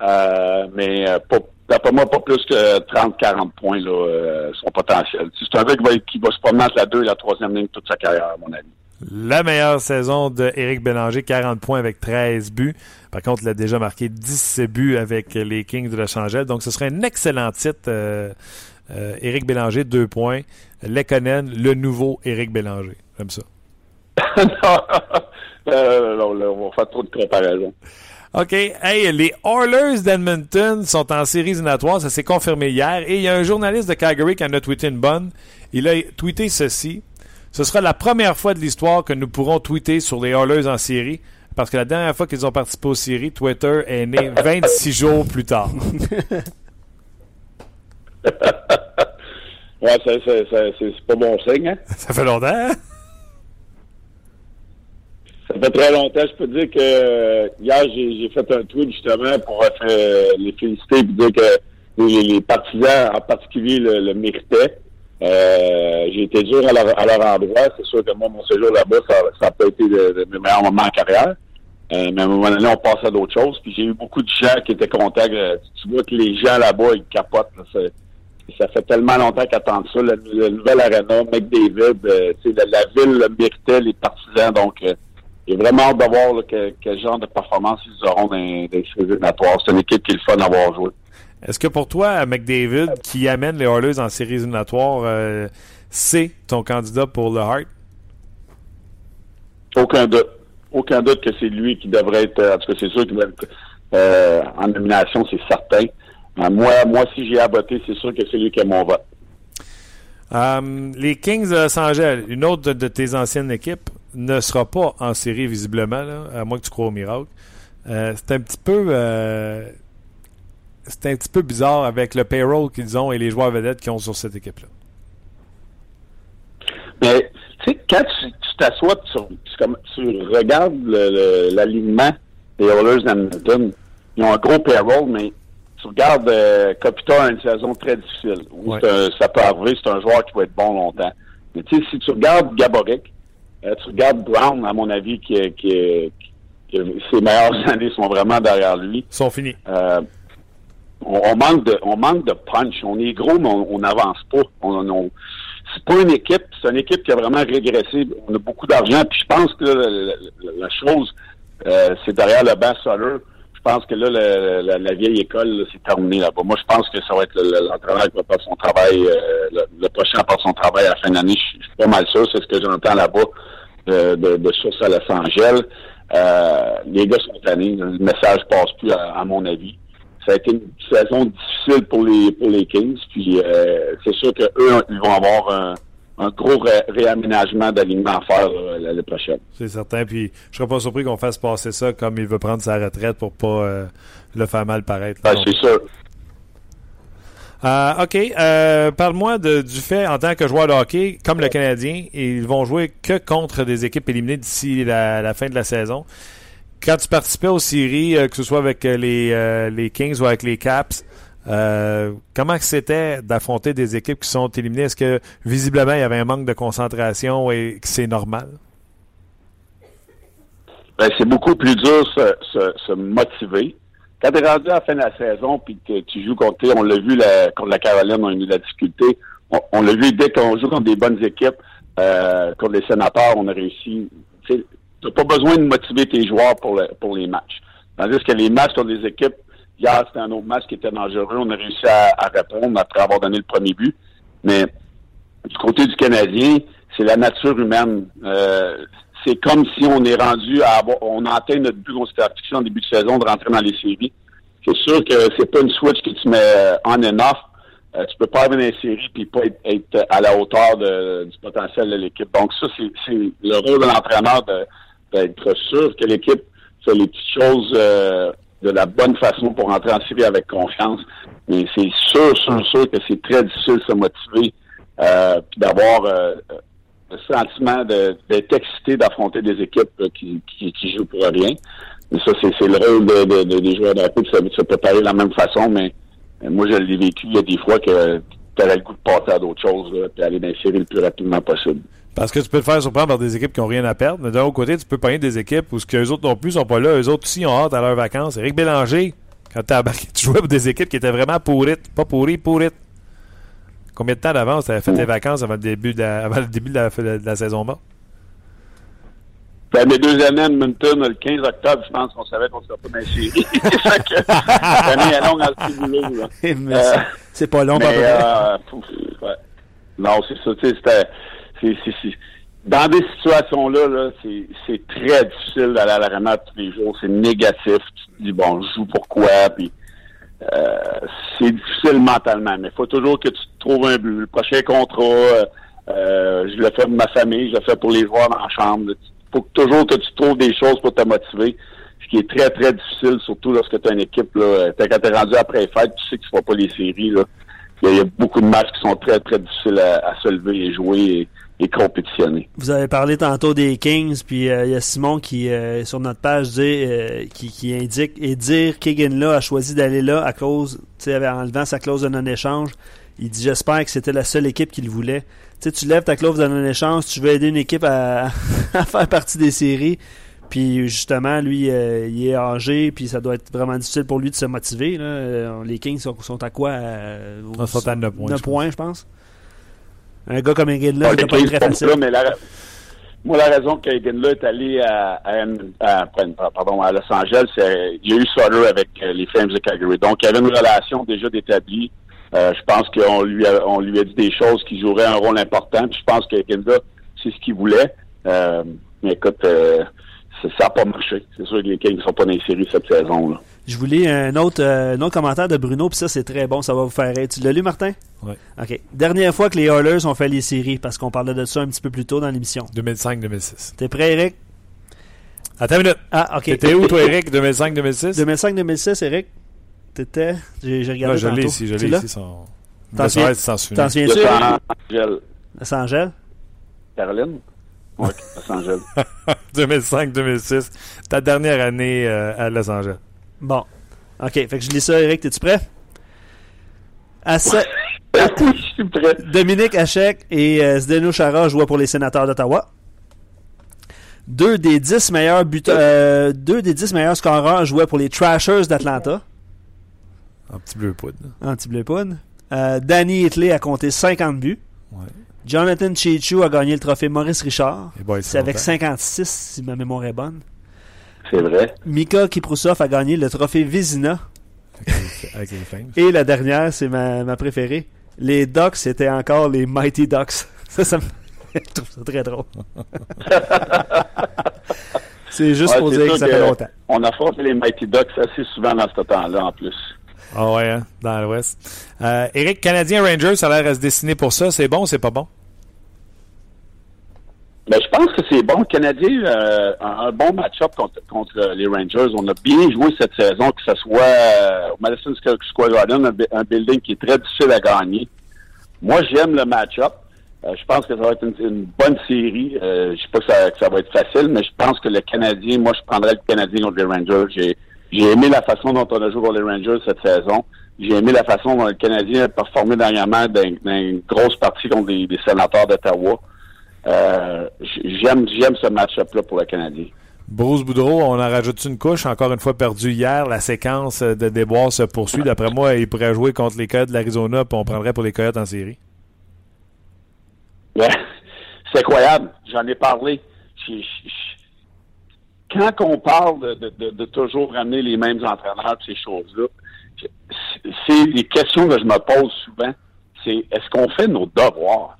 Euh, mais pas d'après moi, pas plus que 30-40 points, là, euh, son potentiel. C'est un gars qui va, qui va se promener la 2 et la troisième ligne toute sa carrière, à mon avis. La meilleure saison de Éric Bélanger, 40 points avec 13 buts. Par contre, il a déjà marqué 17 buts avec les Kings de Los Angeles. Donc, ce serait un excellent titre. Euh, euh, Éric Bélanger, 2 points. Lekonen, le nouveau Éric Bélanger. J'aime ça. non, euh, non, là, on va faire trop de comparaisons. OK. Hey, les Oilers d'Edmonton sont en séries éliminatoires. Ça s'est confirmé hier. Et il y a un journaliste de Calgary qui en a tweeté une bonne. Il a tweeté ceci. Ce sera la première fois de l'histoire que nous pourrons tweeter sur les Oilers en série. Parce que la dernière fois qu'ils ont participé aux séries, Twitter est né 26 jours plus tard. Ouais, c'est, pas bon signe, hein? Ça fait longtemps, hein? Ça fait très longtemps. Je peux dire que euh, hier, j'ai, j'ai fait un tweet justement pour euh, les féliciter et dire que les, les partisans en particulier le, le méritaient. Euh, j'ai été dur à leur, à leur endroit. C'est sûr que moi, mon séjour là-bas, ça n'a pas été de, mes meilleurs moments en carrière. Euh, mais à un moment donné, on passe à d'autres choses. Puis j'ai eu beaucoup de gens qui étaient contents. que- tu vois que les gens là-bas, ils capotent. là. Ça fait tellement longtemps qu'ils attendent ça. La, la nouvelle arena, McDavid, euh, la, la ville le méritait, les partisans. Donc, euh, j'ai vraiment hâte de voir là, que- quel genre de performance ils auront dans, dans les éliminatoires. C'est une équipe qui est le fun d'avoir joué. Est-ce que pour toi, McDavid, qui amène les Oilers en séries éliminatoires, euh, c'est ton candidat pour le Hart? Aucun doute. Aucun doute que c'est lui qui devrait être. euh, En tout cas, c'est sûr qu'il va être euh, en nomination, c'est certain. Euh, moi, moi, si j'ai à voter, c'est sûr que c'est lui qui a mon vote. Les Kings de Los Angeles, une autre de, de tes anciennes équipes, ne sera pas en série visiblement, là, à moins que tu crois au miracle. Euh, c'est un petit peu euh, c'est un petit peu bizarre avec le payroll qu'ils ont et les joueurs vedettes qu'ils ont sur cette équipe-là. Mais, tu sais, quand tu t'assois, tu, tu, comme- tu regardes l'alignement des Oilers d'Hamilton, ils ont un gros payroll, mais tu regardes euh, Kopitar a une saison très difficile. Ouais. un- ça peut arriver, c'est un joueur qui va être bon longtemps. Mais tu sais, si tu regardes Gaborik, euh, tu regardes Brown, à mon avis, qui, ses meilleures années sont vraiment derrière lui. Ils sont finis. Euh, on, on manque de on manque de punch. On est gros, mais on n'avance pas. On, on- c'est pas une équipe, c'est une équipe qui a vraiment régressé. On a beaucoup d'argent. Puis je pense que là, la, la- la chose, euh, c'est derrière le banc Soler. Je pense que là, la, la vieille école, c'est terminé là-bas. Moi, je pense que ça va être le- le- l'entraîneur qui va faire son travail, euh, le, le prochain à faire son travail à la fin d'année. Je je suis pas mal sûr, c'est ce que j'entends là-bas euh, de, de source à Los Angeles. Euh, les gars sont tannés. Le message passe plus, à, à mon avis. Ça a été une saison difficile pour les pour les Kings. Puis euh, c'est sûr que eux, ils vont avoir un, un gros ré- réaménagement d'alignement à faire là, l'année prochaine. C'est certain. Puis je serais pas surpris qu'on fasse passer ça comme il veut prendre sa retraite pour pas euh, le faire mal paraître. Ben, c'est sûr. Euh, OK. Euh, Parle-moi du fait, en tant que joueur de hockey, comme le Canadien, ils vont jouer que contre des équipes éliminées d'ici la, la fin de la saison. Quand tu participais aux séries, euh, que ce soit avec euh, les, euh, les Kings ou avec les Caps, comment c'était d'affronter des équipes qui sont éliminées? Est-ce que visiblement il y avait un manque de concentration et que c'est normal? Ben, c'est beaucoup plus dur se, se, motiver. Quand tu es rendu à la fin de la saison puis que tu joues contre, on l'a vu la, contre la Caroline, on a eu de la difficulté. On, l'a vu dès qu'on joue contre des bonnes équipes, contre les sénateurs, on a réussi. N'as pas besoin de motiver tes joueurs pour, le- pour les matchs. Tandis que les matchs contre des équipes, hier, c'était un autre match qui était dangereux. On a réussi à, répondre après avoir donné le premier but. Mais du côté du Canadien, c'est la nature humaine. Euh, c'est comme si on est rendu à avoir, on a atteint notre but qu'on s'était fixé en début de saison de rentrer dans les séries. C'est sûr que c'est pas une switch que tu mets euh, on and off. Euh, tu peux pas arriver dans les séries puis pas être, à la hauteur du potentiel de l'équipe. Donc ça, c'est le rôle de l'entraîneur de- d'être sûr que l'équipe fait les petites choses euh, de la bonne façon pour rentrer en série avec confiance. Mais c'est sûr, sûr, sûr que c'est très difficile de se motiver euh, puis d'avoir euh, le sentiment d'être excité d'affronter des équipes euh, qui, qui, qui jouent pour rien. Mais ça, c'est le rôle de, de- de- des joueurs de de se, de se préparer de la même façon, mais moi, je l'ai vécu il y a des fois que tu aurais le goût de passer à d'autres choses, là, puis aller dans les séries le plus rapidement possible. Parce que tu peux te faire surprendre par des équipes qui n'ont rien à perdre, mais d'un autre côté, tu peux pogner des équipes où ce que les autres non plus sont pas là. Eux autres aussi ont hâte à leurs vacances. Eric Bélanger, quand t'as tu jouais pour des équipes qui étaient vraiment pourrites. Pas pourries, pourrites. Combien de temps d'avance tu avais fait tes vacances avant le début de la, avant le début de la, de la saison morte? Ben, mes deux années à Edmonton, le 15 octobre, je pense qu'on savait qu'on ne serait pas dans les séries. fait que l'année est longue dans le petit boulot. Là. Mais Euh, c'est- pas long, pas Mais, vrai. euh, ouais. Non, c'est ça. Tu sais, c'était. C'est- Dans des situations-là, là, c'est c'est très difficile d'aller à l'arena tous les jours. C'est négatif. Tu te dis, bon, je joue pourquoi? Puis, euh, c'est difficile mentalement. Mais il faut toujours que tu trouves un but. Le prochain contrat, euh, euh, je le fais pour ma famille, je le fais pour les joueurs dans la chambre. Il faut toujours que tu trouves des choses pour te motiver. Ce qui est très, très difficile, surtout lorsque tu as une équipe, là, quand tu es rendu après les fêtes, tu sais que tu ne pas les séries. Là. il y a beaucoup de matchs qui sont très, très difficiles à, se lever et jouer et, compétitionner. Vous avez parlé tantôt des Kings, puis euh, il y a Simon qui, euh, sur notre page, dit, euh, qui, qui, indique, et dire qu'Egan là a choisi d'aller là à cause, tu sais, en enlevant sa clause de non-échange. Il dit, j'espère que c'était la seule équipe qu'il voulait. Tu sais, tu lèves ta clause de non-échange, tu veux aider une équipe à, à faire partie des séries. Puis justement, lui, euh, il est âgé, puis ça doit être vraiment difficile pour lui de se motiver. Là. Les Kings sont, sont à quoi euh, Ils sont à 9 points. 9 points, je pense. Un gars comme là, ça pas très facile. Là, mais la, moi, la raison qu'Egan là est allé à, à, à, pardon, à Los Angeles, c'est il y a eu Sutter avec les Flames de Calgary. Donc, il y avait une relation déjà d'établie. je pense qu'on lui, a, on lui a dit des choses qui joueraient un rôle important. Puis je pense qu'Egan là, c'est ce qu'il voulait. mais écoute, ça n'a pas marché. C'est sûr que les Kings ne sont pas dans les séries cette saison. Là. Je voulais un autre, euh, un autre commentaire de Bruno, puis ça, c'est très bon, ça va vous faire rire. Tu l'as lu, Martin? Oui. OK. Dernière fois que les Oilers ont fait les séries, parce qu'on parlait de ça un petit peu plus tôt dans l'émission. 2005-2006. T'es prêt, Eric? Attends une minute. Ah, OK. T'étais où, toi, Eric, 2005-2006? 2005-2006, Eric? T'étais... J'ai, j'ai regardé Je l'ai ici, je l'ai ici. Son... T'en souviens, t'en souviens-tu? Los Angeles. Los Angeles? Caroline? Oui, Los Angeles. 2005-2006. Ta dernière année euh, à Los Angeles. Bon. OK. Fait que je lis ça, Eric. T'es-tu prêt? À ce... je suis prêt. Dominique Hachek et euh, Zdeno Chara jouaient pour les sénateurs d'Ottawa. Deux des dix meilleurs buteurs, euh, deux des dix meilleurs scoreurs jouaient pour les Trashers d'Atlanta. Un petit bleu poudre. Un petit bleu poudre. Euh, Danny Hitley a compté 50 buts. Ouais. Jonathan Chichu a gagné le trophée Maurice Richard. Eh boy, C'est avec 56, si ma mémoire est bonne. C'est vrai. Mika Kiprusov a gagné le trophée Vizina. Avec les. Et la dernière, c'est ma, ma préférée. Les Ducks, c'était encore les Mighty Ducks. Ça, ça me... Je trouve ça très drôle. c'est juste Ouais, pour dire que ça fait longtemps. On affronte les Mighty Ducks assez souvent dans ce temps-là, en plus. Ah ouais, hein, dans l'Ouest. Euh, Eric, Canadien Rangers, ça a l'air à se dessiner pour ça. C'est bon ou c'est pas bon? Ben, je pense que c'est bon. Canadien, euh, un, bon match-up contre, les Rangers. On a bien joué cette saison, que ce soit euh, au Madison Square Garden, un, bu- un building qui est très difficile à gagner. Moi, j'aime le match-up. Euh, je pense que ça va être une, bonne série. Je sais pas que ça, que ça va être facile, mais je pense que le Canadien, moi, je prendrais le Canadien contre les Rangers. J'ai, j'ai aimé la façon dont on a joué contre les Rangers cette saison. J'ai aimé la façon dont le Canadien a performé dernièrement dans, dans une grosse partie contre les, les sénateurs d'Ottawa. Euh, j'aime, j'aime ce match-up-là pour le Canadien. Bruce Boudreau, on en rajoute une couche, encore une fois perdu hier. La séquence de déboire se poursuit. D'après moi, il pourrait jouer contre les Coyotes de l'Arizona, puis on prendrait pour les Coyotes en série. Ouais. C'est incroyable. J'en ai parlé. Quand on parle de, de- de- de toujours ramener les mêmes entraîneurs ces choses-là, c'est- des questions que je me pose souvent. C'est est-ce qu'on fait nos devoirs?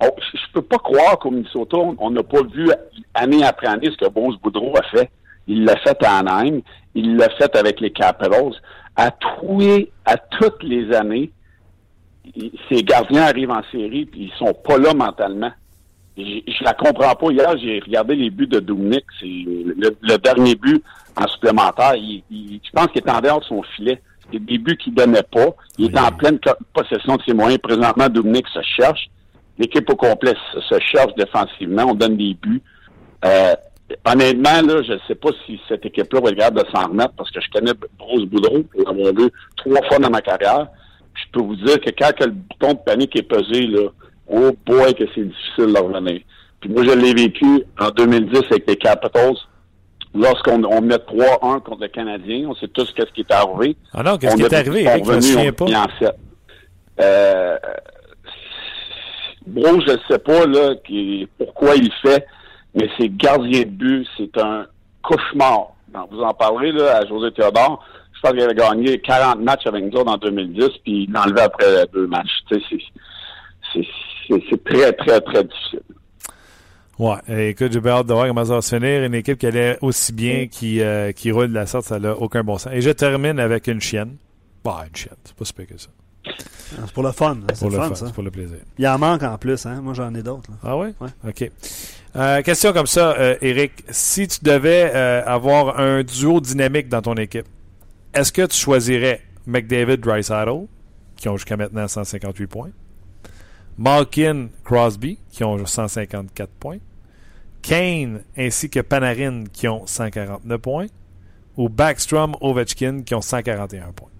Je je peux pas croire qu'au Minnesota, on- n'a pas vu année après année ce que Bruce Boudreau a fait. Il l'a fait à Anaheim, il l'a fait avec les Capitals. À tous, à toutes les années, ces gardiens arrivent en série puis ils sont pas là mentalement. Je, je la comprends pas. Hier, j'ai regardé les buts de Dominic. C'est le, le dernier but en supplémentaire. Il, il- je pense qu'il est en dehors de son filet. C'est des buts qu'il donnait pas. Il est en pleine possession de ses moyens. Présentement, Dominic se cherche. L'équipe au complet se, se cherche défensivement. On donne des buts. Euh, honnêtement, là, je ne sais pas si cette équipe-là va être capable de s'en remettre parce que je connais Bruce Boudreau pour l'avoir vu trois fois dans ma carrière. Je peux vous dire que quand le bouton de panique est pesé, là, oh boy, que c'est difficile de revenir. Puis moi, je l'ai vécu en 2010 avec les Capitals. Lorsqu'on on met 3-1 contre le Canadien, on sait tous qu'est-ce qui est arrivé. Ah non, qu'est-ce qui est arrivé, on me revenu, souviens on pas. en. Euh, Bro, je ne sais pas là, qui, pourquoi il fait, mais c'est gardien de but, c'est un cauchemar. Donc, vous en parlerez là, à José Théodore. Je pense qu'il avait gagné 40 matchs avec nous autres en 2010, puis il l'a enlevé après deux matchs. Tu sais, c'est- c'est- très, très, très difficile. Ouais, euh, écoute, j'ai bien hâte de voir comment ça va se finir. Une équipe qui allait aussi bien, qui, euh, qui roule de la sorte, ça n'a aucun bon sens. Et je termine avec une chienne. Bah, une chienne, c'est pas si pire que ça. C'est pour le fun. C'est Pour le le fun, fun, ça. c'est pour le plaisir. Il en manque en plus, hein. Moi, j'en ai d'autres. Ah ouais? Ouais. OK. Euh, question comme ça, euh, Eric. Si tu devais euh, avoir un duo dynamique dans ton équipe, est-ce que tu choisirais McDavid Dreisaitl qui ont jusqu'à maintenant 158 points. Malkin, Crosby, qui ont 154 points. Kane ainsi que Panarin, qui ont 149 points. Ou Backstrom, Ovechkin, qui ont 141 points.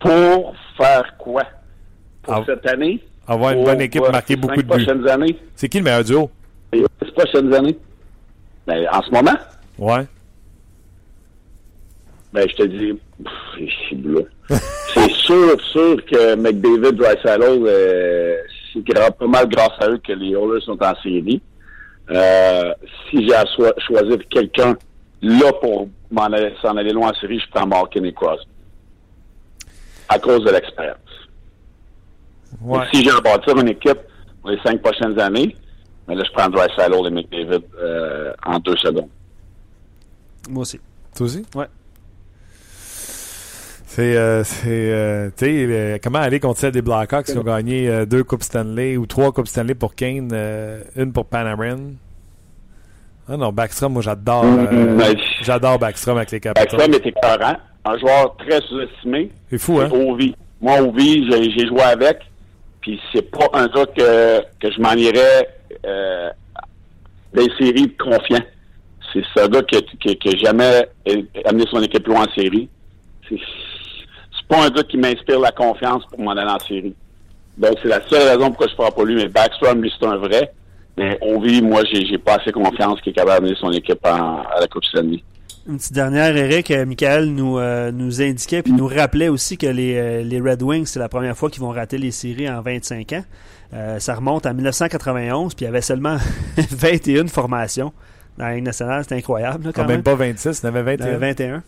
Pour faire quoi? Pour Ah. cette année? Avoir une Pour, bonne équipe, euh, marquer beaucoup de buts. années? C'est qui le meilleur duo? Les prochaines années? Ben, en ce moment? Ouais. Ben, je te dis, c'est sûr, sûr que McDavid, Dreisaitl, euh, c'est pas mal grâce à eux que les Oilers sont en série. Euh, si j'ai à choisir quelqu'un là pour m'en aller, s'en aller loin en série, je prends Malkin et Crosby. À cause de l'expérience. Ouais. Si j'ai à bâtir une équipe pour les cinq prochaines années, mais là, je prends Dreisaitl et McDavid euh, en deux secondes. Moi aussi. Toi aussi? Ouais. C'est, euh, c'est, euh, tu sais, euh, comment aller contre celle des Blackhawks qui ont gagné euh, deux Coupes Stanley ou trois Coupes Stanley pour Kane, une pour Panarin? Ah non, Backstrom, moi j'adore. Mhm, mais- j'adore Backstrom avec les Capitals. Backstrom était écœurant. Un joueur très sous-estimé. C'est fou, hein? Ovi. Moi, Ovi, j'ai j'ai joué avec. Puis c'est pas un gars que, que je m'en irais euh, des séries confiant. C'est ce gars qui, qui, qui a jamais amené son équipe loin en série. C'est pas un gars qui m'inspire la confiance pour m'en aller en série. Donc c'est la seule raison pourquoi je ne ferai pas lui. Mais Backstrom, lui, c'est un vrai. Mais Ovi, moi, j'ai pas assez confiance qu'il est capable d'amener son équipe en- à la Coupe Stanley. Une petite dernière, Eric. Euh, Michael nous, euh, nous indiquait puis nous rappelait aussi que les, euh, les Red Wings, c'est la première fois qu'ils vont rater les séries en 25 ans. Euh, ça remonte à 1991, puis il y avait seulement 21 formations dans la Ligue nationale. C'est incroyable, là, quand Ah, même. même pas 26, il y en avait Il y en 21. avait 21.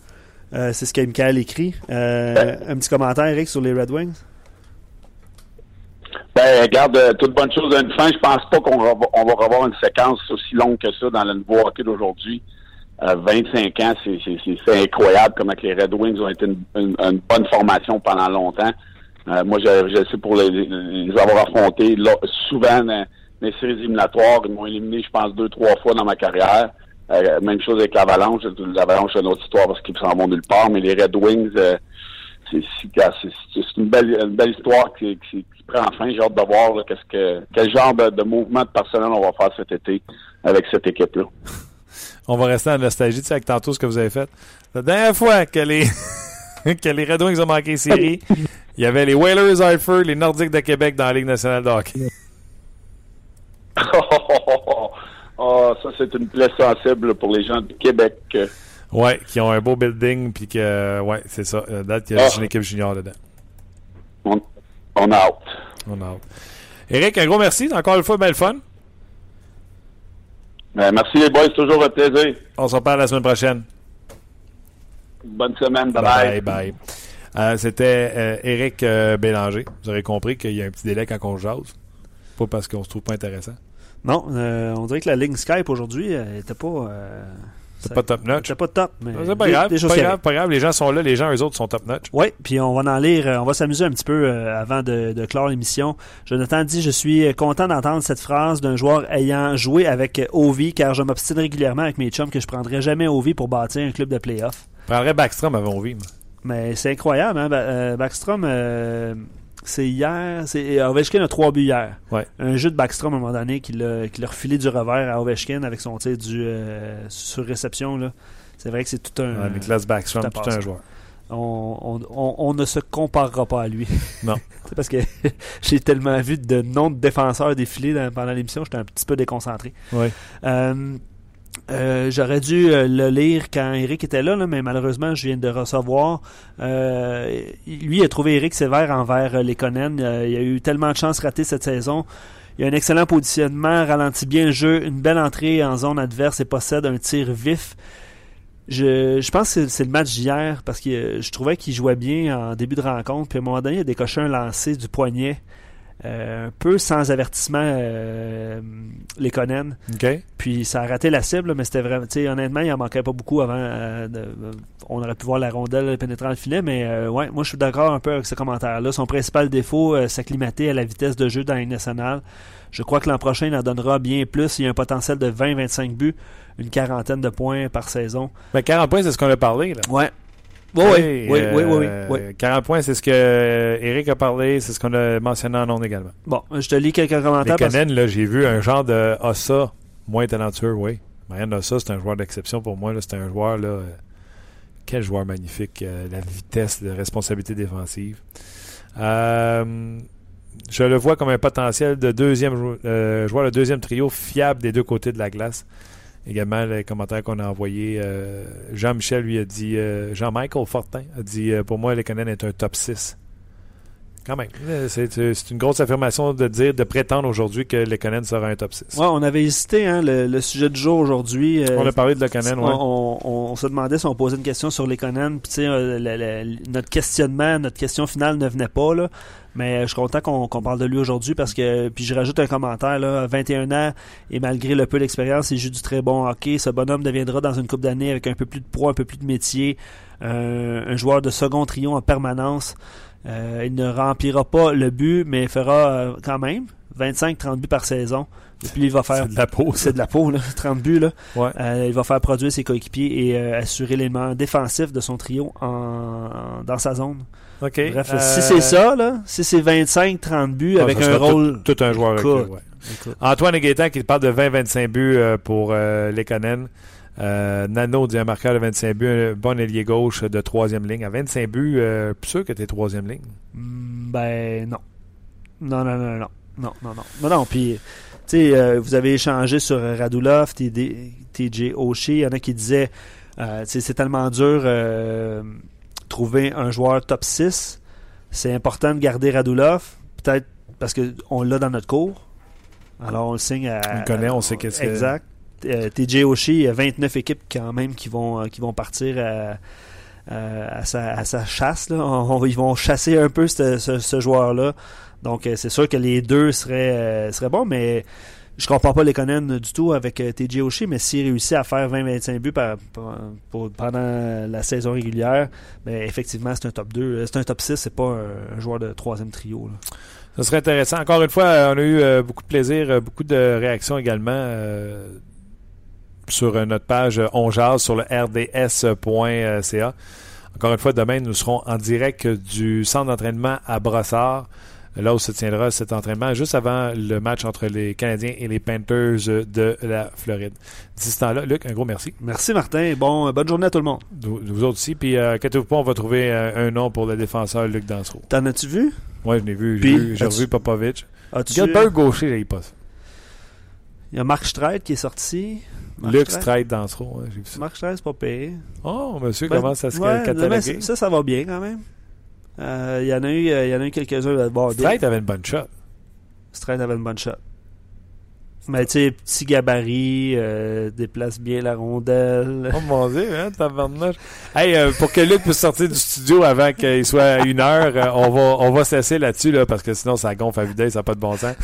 Euh, c'est ce que Michael écrit. Euh, un petit commentaire, Eric, sur les Red Wings? Ben, regarde, euh, toute bonne chose à une fin. Je pense pas qu'on va, on va revoir une séquence aussi longue que ça dans le nouveau hockey d'aujourd'hui. Euh, 25 ans, c'est, incroyable comment les Red Wings ont été une, une- une bonne formation pendant longtemps. Moi, je, je sais pour les, les avoir affrontés là, souvent dans les séries éliminatoires. Ils m'ont éliminé, je pense, deux, trois fois dans ma carrière. Euh, même chose avec l'Avalanche. L'Avalanche, c'est une autre histoire parce qu'ils s'en vont nulle part. Mais les Red Wings, euh, c'est, une, belle, une belle histoire qui, qui, qui prend fin. J'ai hâte de voir là, qu'est-ce que, quel genre de, de mouvement de personnel on va faire cet été avec cette équipe-là. On va rester en nostalgie, tu sais, avec tantôt ce que vous avez fait. La dernière fois que les, que les Red Wings ont manqué les séries, il y avait les Whalers Hartford, les Nordiques de Québec dans la Ligue nationale de hockey. oh, ça, c'est une plaie sensible pour les gens du Québec. Ouais, qui ont un beau building, puis que, ouais, c'est ça. Euh, date, il y a Ah. une équipe junior dedans. On, on a hâte. On hâte. Eric, un gros merci. Encore une fois, belle fun. Ben, merci les boys, c'est toujours un plaisir. On se reparle la semaine prochaine. Bonne semaine, bye Bye bye. bye. Euh, C'était euh, Eric euh, Bélanger. Vous aurez compris qu'il y a un petit délai quand on jase. Pas parce qu'on se trouve pas intéressant. Non, euh, on dirait que la ligne Skype aujourd'hui elle était pas. euh, C'est pas top notch. C'était pas top, mais. C'est pas grave, des pas grave, arrivent. pas grave. Les gens sont là, les gens, eux autres, sont top notch. Oui, puis on va en lire, euh, on va s'amuser un petit peu euh, avant de, de clore l'émission. Jonathan dit Je suis content d'entendre cette phrase d'un joueur ayant joué avec euh, Ovi, car je m'obstine régulièrement avec mes chums que je prendrais jamais Ovi pour bâtir un club de playoff. Je prendrais Backstrom avant Ovi. Mais c'est incroyable, hein? Ba- euh, Backstrom, euh, c'est hier. c'est Ovechkin a trois buts hier. Ouais. Un jeu de Backstrom à un moment donné qui l'a qui l'a refilé du revers à Ovechkin avec son tir du, euh, sur réception. là. C'est vrai que c'est tout un. Backstrom, tout un joueur. on, on, on, ne se comparera pas à lui. Non. C'est parce que j'ai tellement vu de noms de défenseurs défiler dans- pendant l'émission, j'étais un petit peu déconcentré. Ouais. Euh, euh, J'aurais dû euh, le lire quand Eric était là, mais malheureusement, je viens de recevoir. Euh, lui, a trouvé Eric sévère envers euh, les Conan. Il a eu tellement de chances ratées cette saison. Il a un excellent positionnement, ralentit bien le jeu, une belle entrée en zone adverse et possède un tir vif. Je, je pense que c'est- le match d'hier parce que je trouvais qu'il jouait bien en début de rencontre. Puis à un moment donné, il a décoché un lancer du poignet, un peu sans avertissement, euh, les Conan. Puis ça a raté la cible, mais c'était vraiment. Honnêtement, il en manquait pas beaucoup avant. euh, de- euh, on aurait pu voir la rondelle pénétrer le filet, mais euh, ouais, moi je suis d'accord un peu avec ce commentaire-là. Son principal défaut, euh, s'acclimater à la vitesse de jeu dans Ligue nationale. Je crois que l'an prochain, il en donnera bien plus. Il y a un potentiel de 20-25 buts, une quarantaine de points par saison. Ben, 40 points, c'est ce qu'on a parlé. Là. Ouais. Oui, oui, oui, oui, oui, euh, oui. 40 points, c'est ce que euh, Eric a parlé, c'est ce qu'on a mentionné en ondes également. Bon, je te lis quelques commentaires. là, j'ai vu un genre de Ossa moins talentueux, oui. Marianne Ossa, c'est un joueur d'exception pour moi. C'est un joueur, là. euh, quel joueur magnifique. euh, la vitesse, la responsabilité défensive. Euh, je le vois comme un potentiel de deuxième jou- euh, joueur de deuxième trio fiable des deux côtés de la glace. Également, les commentaires qu'on a envoyés. euh, Jean-Michel lui a dit, euh, Jean-Michael Fortin a dit, euh, pour moi, Lekonen est un top 6. Quand même. Euh, C'est c'est une grosse affirmation de dire, de prétendre aujourd'hui que Lekonen sera un top 6. Ouais, on avait hésité, hein, le, le sujet du jour aujourd'hui. euh, On a parlé de Lekonen, on, ouais. on- on- on se demandait si on posait une question sur les Conan, puis tu sais, euh, notre questionnement, notre question finale ne venait pas, là. Mais je suis content qu'on qu'on parle de lui aujourd'hui parce que, puis je rajoute un commentaire, là, 21 ans, et malgré le peu d'expérience, il joue du très bon hockey. Ce bonhomme deviendra dans une coupe d'années avec un peu plus de poids, un peu plus de métier, euh, un joueur de second trio en permanence. Euh, il ne remplira pas le but, mais il fera euh, quand même 25-30 buts par saison. Et puis il va faire C'est de la peau, c'est de la peau, là, 30 buts. Là. Ouais. Euh, il va faire produire ses coéquipiers et assurer l'élément défensif de son trio en, dans sa zone. Bref, si c'est ça, là, si c'est 25-30 buts ah, avec un rôle. Tout, tout un joueur. Écoute. avec, ouais. Antoine Gaétan qui parle de 20-25 buts pour euh, Lekonen. Euh, Nano dit un marqueur de 25 buts, un bon ailier gauche de troisième ligne. À 25 buts, euh, plus sûr que t'es troisième ligne? Hmm, Ben non. Non, non, non, non. Non, non, non. Non, non. Puis, tu sais, euh, vous avez échangé sur Radulov, TJ Oshie. Il y en a qui disaient, euh, c'est tellement dur euh, trouver un joueur top 6. C'est important de garder Radulov. Peut-être parce qu'on l'a dans notre cours. Alors, on le signe à. On le connaît, on sait qu'est-ce que- Exact. Euh, TJ Oshie, il y a 29 équipes quand même qui vont, euh, qui vont partir à, euh, à, sa, chasse. Ils vont chasser un peu ce, joueur-là. Donc, c'est sûr que les deux seraient, seraient bons, mais je comprends pas les Conan du tout avec TJ Oshie, mais s'il réussit à faire 20-25 buts pendant la saison régulière, ben, effectivement, c'est un top 2. Euh, C'est un top 6, c'est pas un, joueur de troisième trio. là. Ça serait intéressant. Encore une fois, on a eu beaucoup de plaisir, beaucoup de réactions également sur euh, notre page euh, On Jase sur le rds.ca. Encore une fois, demain, nous serons en direct du centre d'entraînement à Brossard, là où se tiendra cet entraînement, juste avant le match entre les Canadiens et les Panthers de la Floride. D'ici ce temps-là, Luc, un gros merci. Merci Martin. Bon, euh, bonne journée à tout le monde. Vous, vous autres aussi. Puis, euh, inquiétez-vous pas, on va trouver euh, un nom pour le défenseur Luc Dansereau. T'en as-tu vu? Moi, je l'ai vu. J'ai revu Popovic. As-tu... Gilbert gaucher, j'ai pas ça. Il y a Marc Streit qui est sorti. Marc Luc Streit. Ouais, j'ai vu ça. Marc Streit, c'est pas payé. Oh, monsieur Ben, commence à se ouais, cataloguer. ça, ça va bien quand même. Euh, Il y en a eu, euh, il y en a eu quelques-uns à bord. Streit avait une bonne shot. Streit avait une bonne shot. Mais tu sais, petit gabarit, euh, déplace bien la rondelle. Oh mon dieu, hein. Hey, euh, pour que Luc puisse sortir du studio avant qu'il soit à une heure, euh, on va on va cesser là-dessus là, parce que sinon ça gonfle à d'œil, ça n'a pas de bon sens.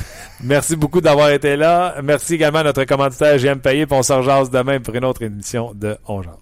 Merci beaucoup d'avoir été là. Merci également à notre commanditaire JM Payé, puis on se demain pour une autre émission de On Jase.